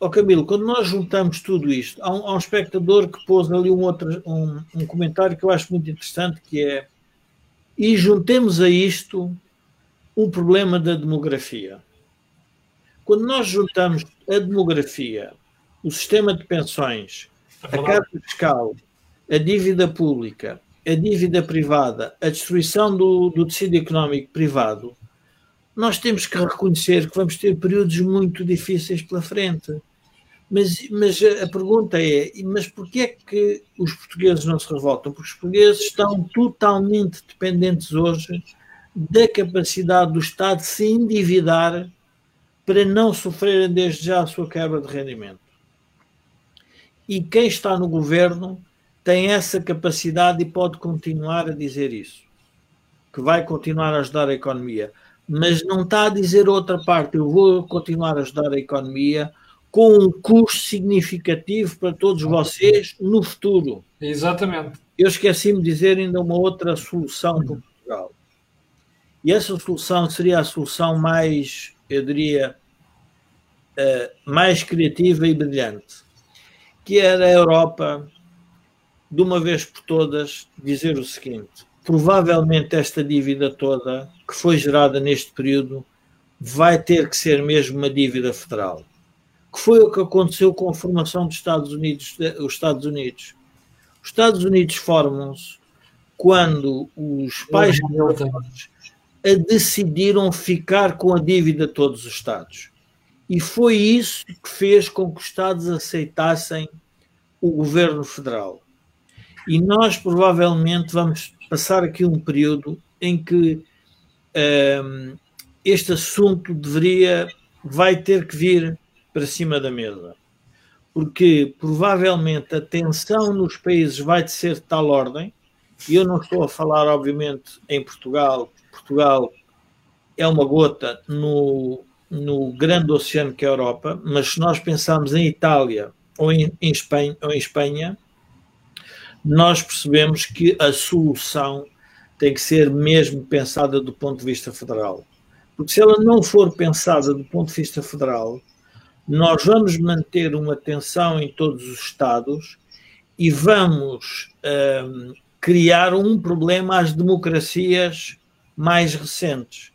oh Camilo, quando nós juntamos tudo isto, há um, há um espectador que pôs ali um, outro, um, um, comentário que eu acho muito interessante, que é e juntemos a isto um problema da demografia. Quando nós juntamos a demografia, o sistema de pensões, a carga fiscal, a dívida pública, a dívida privada, a destruição do, do tecido económico privado, nós temos que reconhecer que vamos ter períodos muito difíceis pela frente. Mas, mas a pergunta é: mas porquê é que os portugueses não se revoltam? Porque os portugueses estão totalmente dependentes hoje da capacidade do Estado se endividar para não sofrerem desde já a sua quebra de rendimento. E quem está no governo tem essa capacidade e pode continuar a dizer isso, que vai continuar a ajudar a economia, mas não está a dizer outra parte, eu vou continuar a ajudar a economia com um custo significativo para todos vocês no futuro. Exatamente. Eu esqueci-me de dizer ainda uma outra solução para Portugal. E essa solução seria a solução mais, eu diria, uh, mais criativa e brilhante, que era a Europa, de uma vez por todas, dizer o seguinte: provavelmente esta dívida toda que foi gerada neste período vai ter que ser mesmo uma dívida federal que foi o que aconteceu com a formação dos Estados Unidos. Os Estados Unidos, os Estados Unidos formam-se quando os pais decidiram ficar com a dívida de todos os Estados. E foi isso que fez com que os Estados aceitassem o governo federal. E nós provavelmente vamos passar aqui um período em que um, este assunto deveria, vai ter que vir para cima da mesa. Porque provavelmente a tensão nos países vai de ser de tal ordem, e eu não estou a falar, obviamente, em Portugal. Portugal é uma gota no, no grande oceano que é a Europa, mas se nós pensarmos em Itália ou em, em, Espanha, ou em Espanha, nós percebemos que a solução tem que ser mesmo pensada do ponto de vista federal. Porque se ela não for pensada do ponto de vista federal, nós vamos manter uma tensão em todos os Estados e vamos um, criar um problema às democracias mais recentes.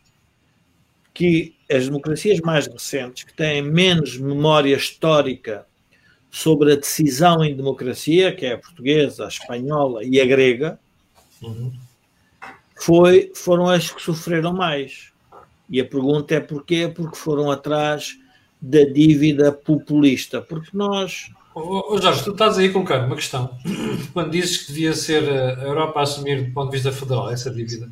que as democracias mais recentes, que têm menos memória histórica sobre a decisão em democracia, que é a portuguesa, a espanhola e a grega, uhum. foi, foram as que sofreram mais. E a pergunta é porquê? Porque foram atrás da dívida populista. Porque nós. Oh, Jorge, tu estás aí a colocar uma questão. Quando dizes que devia ser a Europa a assumir, do ponto de vista federal, essa dívida,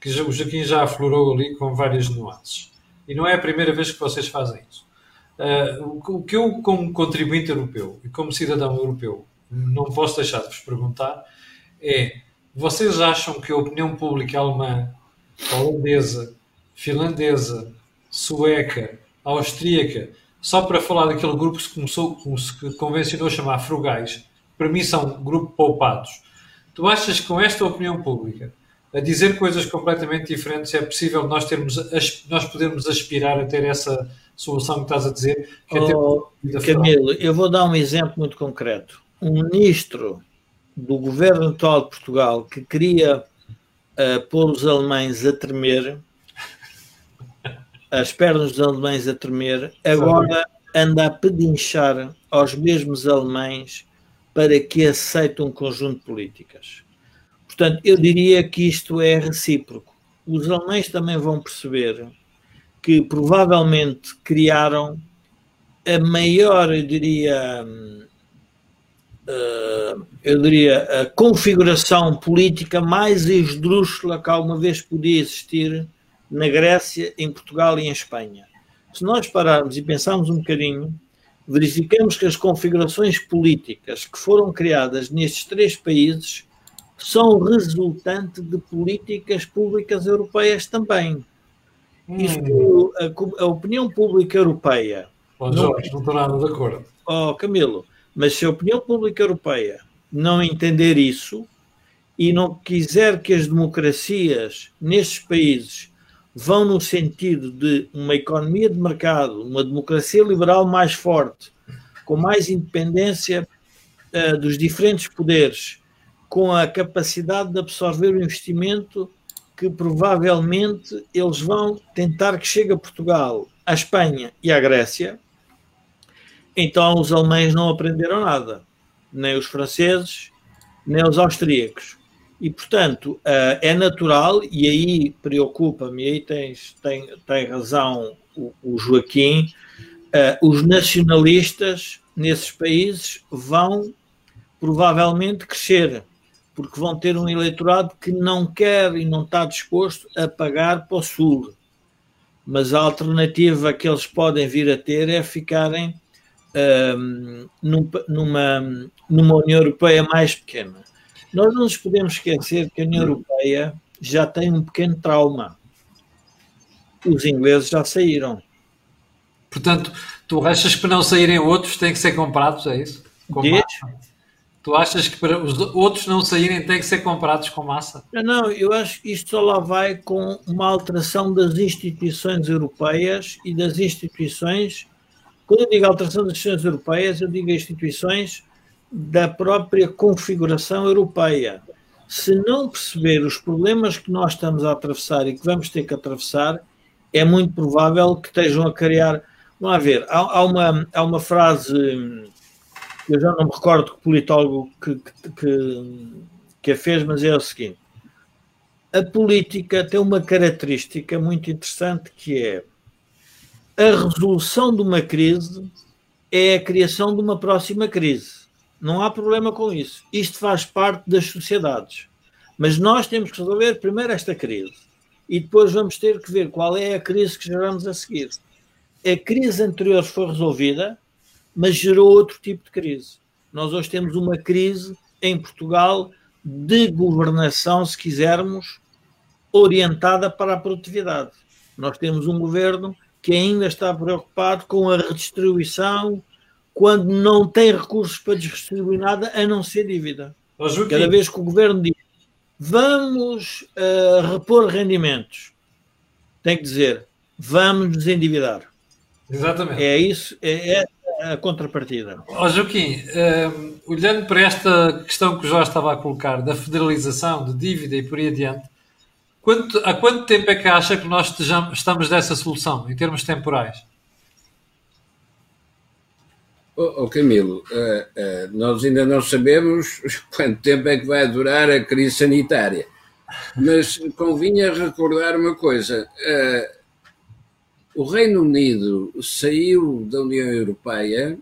que o Joaquim já aflorou ali com várias nuances. E não é a primeira vez que vocês fazem isso. Uh, o que eu, como contribuinte europeu e como cidadão europeu, não posso deixar de vos perguntar é: vocês acham que a opinião pública alemã, holandesa, finlandesa, sueca, austríaca, só para falar daquele grupo que se começou, se convencionou chamar frugais, para mim são grupo poupados. Tu achas que com esta opinião pública, a dizer coisas completamente diferentes, é possível nós termos, nós podermos aspirar a ter essa solução que estás a dizer. Que é oh, Camilo, eu vou dar um exemplo muito concreto. Um ministro do governo atual de Portugal que queria uh, pôr os alemães a tremer, as pernas dos alemães a tremer, agora anda a pedinchar aos mesmos alemães para que aceitem um conjunto de políticas. Portanto, eu diria que isto é recíproco. Os alemães também vão perceber que provavelmente criaram a maior, eu diria, uh, eu diria, a configuração política mais esdrúxula que alguma vez podia existir na Grécia, em Portugal e em Espanha. Se nós pararmos e pensarmos um bocadinho, verificamos que as configurações políticas que foram criadas nestes três países são resultante de políticas públicas europeias também. Hum. Isto, a, a, opinião pública europeia. Oh, Jorge, não estou nada de acordo. Oh, Camilo, mas se a opinião pública europeia não entender isso e não quiser que as democracias nesses países vão no sentido de uma economia de mercado, uma democracia liberal mais forte, com mais independência uh, dos diferentes poderes, com a capacidade de absorver o investimento que provavelmente eles vão tentar que chegue a Portugal, à Espanha e à Grécia, então os alemães não aprenderam nada, nem os franceses, nem os austríacos. E, portanto, eh, é natural, e aí preocupa-me, aí tens, tem, tem razão o, o Joaquim, eh, os nacionalistas nesses países vão provavelmente crescer porque vão ter um eleitorado que não quer e não está disposto a pagar para o Sul. Mas a alternativa que eles podem vir a ter é ficarem um, numa, numa União Europeia mais pequena. Nós não nos podemos esquecer que a União Europeia já tem um pequeno trauma. Os ingleses já saíram. Portanto, tu achas que para não saírem outros têm que ser comprados, é isso? Diz? Tu achas que para os outros não saírem têm que ser comprados com massa? Não, eu acho que isto só lá vai com uma alteração das instituições europeias e das instituições. Quando eu digo alteração das instituições europeias, eu digo instituições da própria configuração europeia. Se não perceber os problemas que nós estamos a atravessar e que vamos ter que atravessar, é muito provável que estejam a criar. Vamos ver, há, há, uma, há uma frase eu já não me recordo que politólogo que, que, que a fez, mas é o seguinte: a política tem uma característica muito interessante que é a resolução de uma crise é a criação de uma próxima crise. Não há problema com isso. Isto faz parte das sociedades. Mas nós temos que resolver primeiro esta crise e depois vamos ter que ver qual é a crise que geramos a seguir. A crise anterior foi resolvida, mas gerou outro tipo de crise. Nós hoje temos uma crise em Portugal de governação, se quisermos, orientada para a produtividade. Nós temos um governo que ainda está preocupado com a redistribuição quando não tem recursos para distribuir nada a não ser dívida. Cada vez que o governo diz vamos uh, repor rendimentos, tem que dizer vamos nos endividar. Exatamente. É isso, é, é a contrapartida. Oh, Joaquim, ehm, olhando para esta questão que o Jorge estava a colocar, da federalização, de dívida e por aí adiante, quanto, há quanto tempo é que acha que nós estejamos, estamos dessa solução, em termos temporais? Oh, oh Camilo, uh, uh, nós ainda não sabemos quanto tempo é que vai durar a crise sanitária, mas convinha recordar uma coisa: uh, o Reino Unido saiu da União Europeia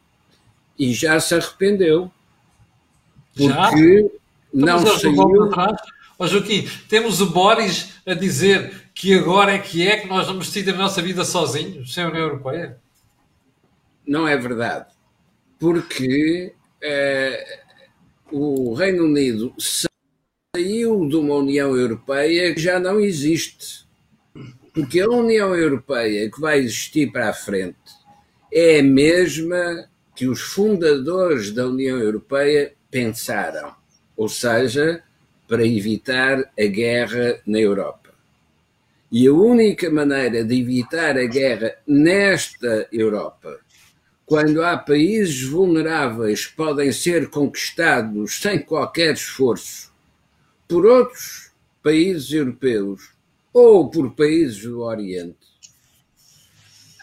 e já se arrependeu, porque já? não saiu. Ó Joaquim, temos o Boris a dizer que agora é que é que nós vamos decidir a nossa vida sozinhos, sem a União Europeia? Não é verdade porque eh, o Reino Unido saiu de uma União Europeia que já não existe. Porque a União Europeia que vai existir para a frente é a mesma que os fundadores da União Europeia pensaram, ou seja, para evitar a guerra na Europa. E a única maneira de evitar a guerra nesta Europa quando há países vulneráveis podem ser conquistados sem qualquer esforço por outros países europeus ou por países do Oriente,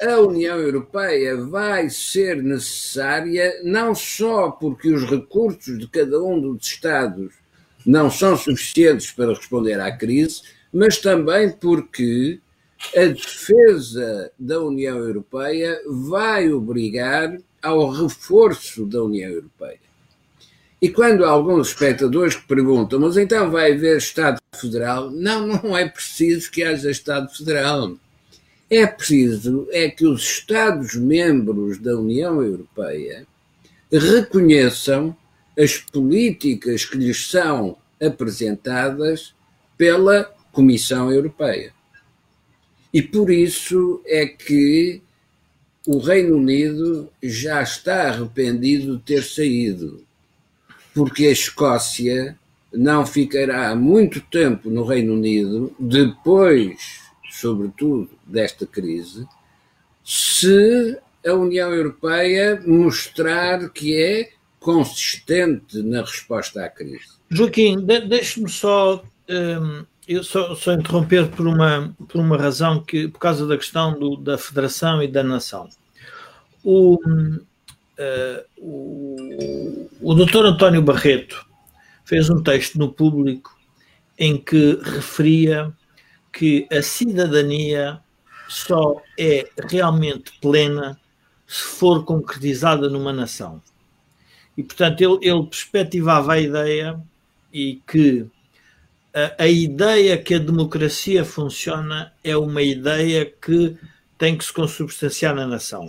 a União Europeia vai ser necessária não só porque os recursos de cada um dos Estados não são suficientes para responder à crise, mas também porque a defesa da União Europeia vai obrigar ao reforço da União Europeia. E quando há alguns espectadores que perguntam, mas então vai haver Estado Federal? Não, não é preciso que haja Estado Federal. É preciso é que os Estados-membros da União Europeia reconheçam as políticas que lhes são apresentadas pela Comissão Europeia. E por isso é que o Reino Unido já está arrependido de ter saído, porque a Escócia não ficará muito tempo no Reino Unido, depois, sobretudo, desta crise, se a União Europeia mostrar que é consistente na resposta à crise. Joaquim, de deixe-me só um, eu só, só, interromper por uma, por uma razão que, por causa da questão do, da federação e da nação. O, uh, o, o doutor António Barreto fez um texto no público em que referia que a cidadania só é realmente plena se for concretizada numa nação. E, portanto, ele, ele perspectivava a ideia e que a, a ideia que a democracia funciona é uma ideia que tem que se consubstanciar na nação.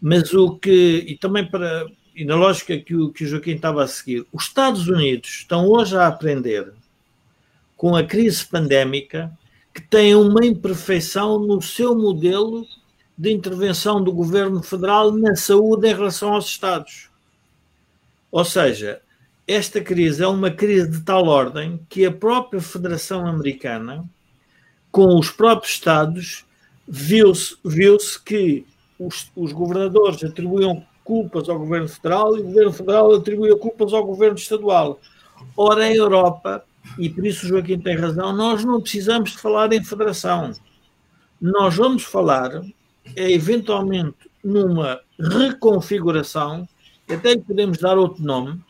Mas o que, e também para, e na lógica que o, que o Joaquim estava a seguir, os Estados Unidos estão hoje a aprender com a crise pandémica que tem uma imperfeição no seu modelo de intervenção do governo federal na saúde em relação aos Estados. Ou seja, esta crise é uma crise de tal ordem que a própria Federação Americana, com os próprios Estados, viu-se viu que os, os governadores atribuíam culpas ao governo federal e o governo federal atribuía culpas ao governo estadual. Ora, a Europa, e por isso o Joaquim tem razão, nós não precisamos de falar em federação. Nós vamos falar, é, eventualmente, numa reconfiguração, até lhe podemos dar outro nome,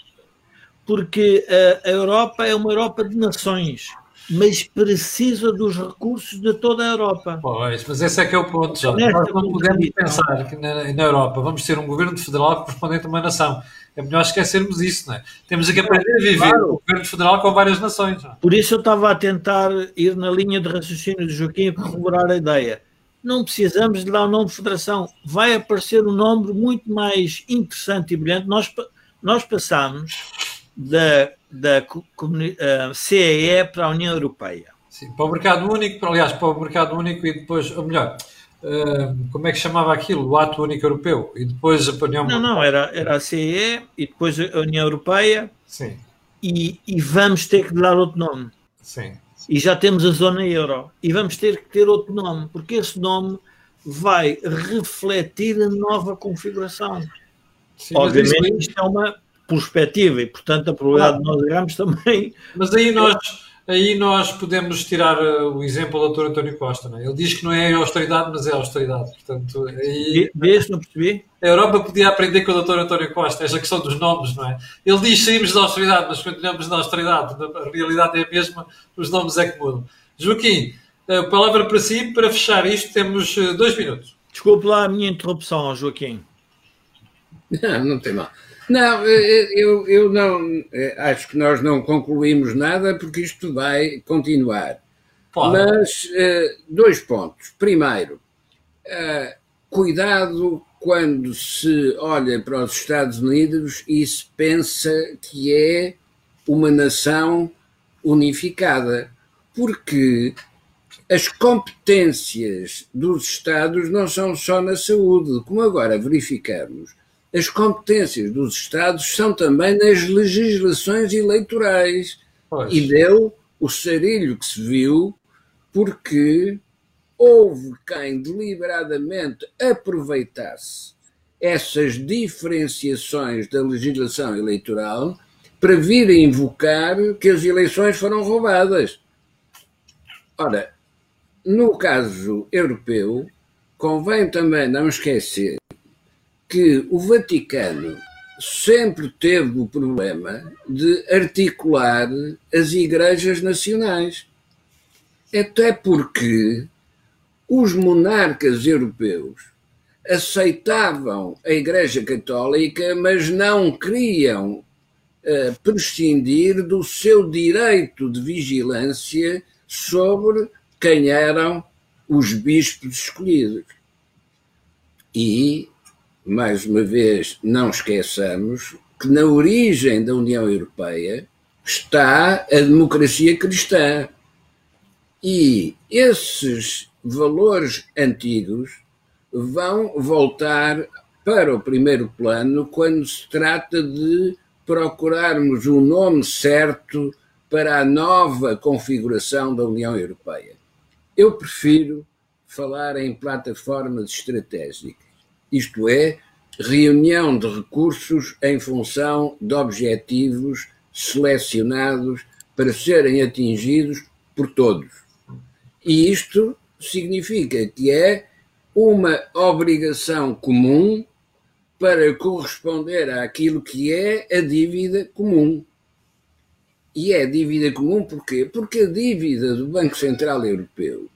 porque a Europa é uma Europa de nações, mas precisa dos recursos de toda a Europa. Pois, mas esse é que é o ponto, já. Nós não podemos pensar que na, na, Europa vamos ter um governo federal correspondente a uma nação. É melhor esquecermos isso, não é? Temos que aprender a viver claro. o governo federal com várias nações. Não? Por isso eu estava a tentar ir na linha de raciocínio do Joaquim para corroborar a ideia. Não precisamos de dar o nome de federação. Vai aparecer um nome muito mais interessante e brilhante. Nós, nós passamos da, da uh, CEE para a União Europeia. Sim, para o mercado único, aliás, para o mercado único e depois, ou melhor, uh, como é que chamava aquilo? O Ato Único Europeu e depois a União Não, não, era, era a CEE e depois a União Europeia. Sim. E, e vamos ter que dar outro nome. Sim. E já temos a zona euro. E vamos ter que ter outro nome, porque esse nome vai refletir a nova configuração. Sim, Obviamente, isto é uma perspectiva e, portanto, a probabilidade de nós errarmos também. Mas aí nós, aí nós podemos tirar eh, o exemplo do Dr. António Costa. Não é? Ele diz que não é austeridade, mas é austeridade. Portanto, aí, Desde, não percebi? A Europa podia aprender com o Dr. António Costa, esta questão dos nomes, não é? Ele diz saímos da austeridade, mas continuamos na austeridade. A realidade é a mesma, os nomes é que mudam. Joaquim, a palavra para si, para fechar isto, temos eh, dois minutos. Desculpe lá a minha interrupção, Joaquim. Não, não tem mal. Não, eu, eu não acho que nós não concluímos nada porque isto vai continuar. Claro. Mas dois pontos. Primeiro, cuidado quando se olha para os Estados Unidos e se pensa que é uma nação unificada, porque as competências dos Estados não são só na saúde, como agora verificamos as competências dos Estados são também nas legislações eleitorais. Pois. E deu o sarilho que se viu porque houve quem deliberadamente aproveitasse essas diferenciações da legislação eleitoral para vir a invocar que as eleições foram roubadas. Ora, no caso europeu, convém também não esquecer que o Vaticano sempre teve o problema de articular as igrejas nacionais. Até porque os monarcas europeus aceitavam a Igreja Católica, mas não queriam uh, prescindir do seu direito de vigilância sobre quem eram os bispos escolhidos. E mais uma vez, não esqueçamos que na origem da União Europeia está a democracia cristã. E esses valores antigos vão voltar para o primeiro plano quando se trata de procurarmos o nome certo para a nova configuração da União Europeia. Eu prefiro falar em plataformas estratégicas isto é, reunião de recursos em função de objetivos selecionados para serem atingidos por todos. E isto significa que é uma obrigação comum para corresponder àquilo que é a dívida comum. E é dívida comum porquê? Porque a dívida do Banco Central Europeu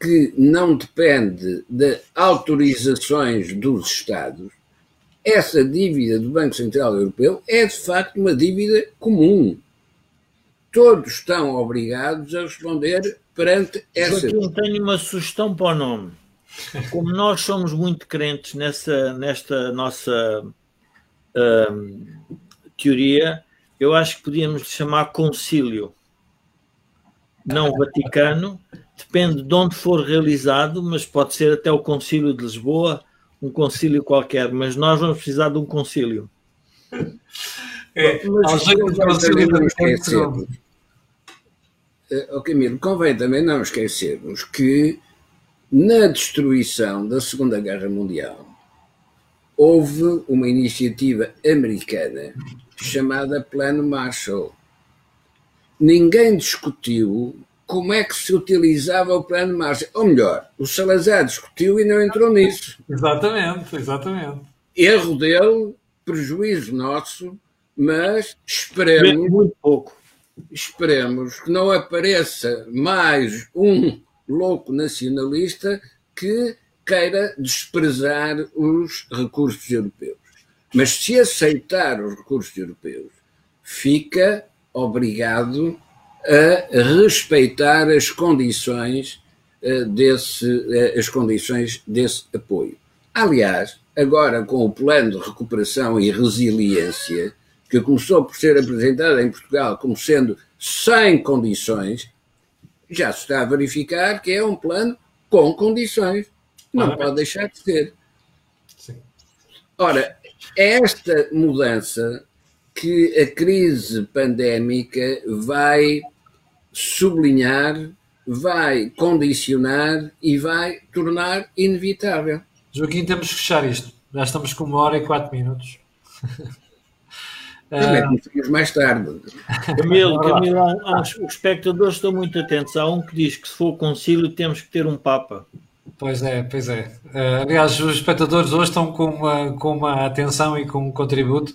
que não depende de autorizações dos Estados, essa dívida do Banco Central Europeu é de facto uma dívida comum. Todos estão obrigados a responder perante essa. Eu tenho uma sugestão para o nome. Como nós somos muito crentes nessa, nesta nossa hum, teoria, eu acho que podíamos chamar concílio. Não Vaticano, depende de onde for realizado, mas pode ser até o Concílio de Lisboa, um concílio qualquer, mas nós vamos precisar de um concílio. É, mas, oh, Camilo, convém também não esquecermos que na destruição da Segunda Guerra Mundial houve uma iniciativa americana chamada Plano Marshall. Ninguém discutiu como é que se utilizava o plano de marcha. Ou melhor, o Salazar discutiu e não entrou nisso. Exatamente, exatamente. Erro dele, prejuízo nosso, mas esperemos. Muito pouco. Esperemos que não apareça mais um louco nacionalista que queira desprezar os recursos europeus. Mas se aceitar os recursos europeus, fica obrigado a respeitar as condições eh, desse, eh, as condições desse apoio. Aliás, agora com o plano de recuperação e resiliência, que começou por ser apresentado em Portugal como sendo sem condições, já se está a verificar que é um plano com condições. Não pode deixar de ser. Ora, esta mudança que a crise pandémica vai sublinhar, vai condicionar e vai tornar inevitável. Joaquim, temos que fechar isto. Já estamos com uma hora e quatro minutos. Também começamos mais tarde. Camilo, Camilo os espectadores estão muito atentos. Há um que diz que se for o concílio temos que ter um Papa. Pois é, pois é. Uh, aliás, os espectadores hoje estão com uma, com uma atenção e com um contributo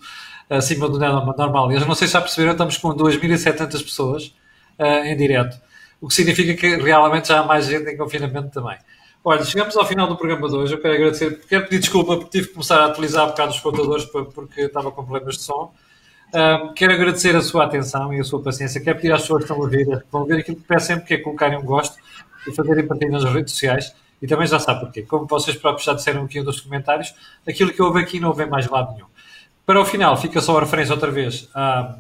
acima do normal. Eles não sei se já perceberam, estamos com 2.700 pessoas uh, em direto, o que significa que realmente já há mais gente em confinamento também. Olha, chegamos ao final do programa de hoje. Eu quero agradecer, quero pedir desculpa porque tive que começar a atualizar um bocado os contadores porque estava com problemas de som. Um, quero agradecer a sua atenção e a sua paciência. Quero pedir às pessoas que estão a ouvir, que vão ver aquilo que peço sempre, que é colocarem um gosto e fazerem partilha nas redes sociais. E também já sabe porquê. Como vocês próprios já disseram aqui nos comentários, aquilo que houve aqui não houve mais lado nenhum. Para o final, fica só a referência outra vez à,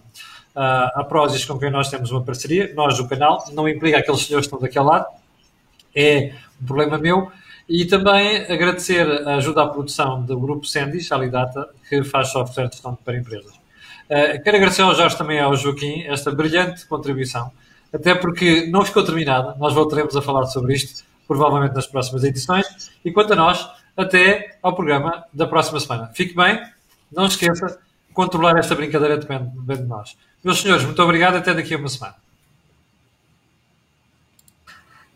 à Prozis com quem nós temos uma parceria, nós do canal, não implica aqueles senhores que estão daquele lado, é um problema meu. E também agradecer a ajuda à produção do grupo Sendis, Alidata, que faz software de gestão para empresas. Uh, quero agradecer ao Jorge também ao Joaquim esta brilhante contribuição, até porque não ficou terminada, nós voltaremos a falar sobre isto, provavelmente nas próximas edições, e quanto a nós, até ao programa da próxima semana. Fique bem, não esqueça, controlar esta brincadeira depende de nós. Meus senhores, muito obrigado, até daqui a uma semana.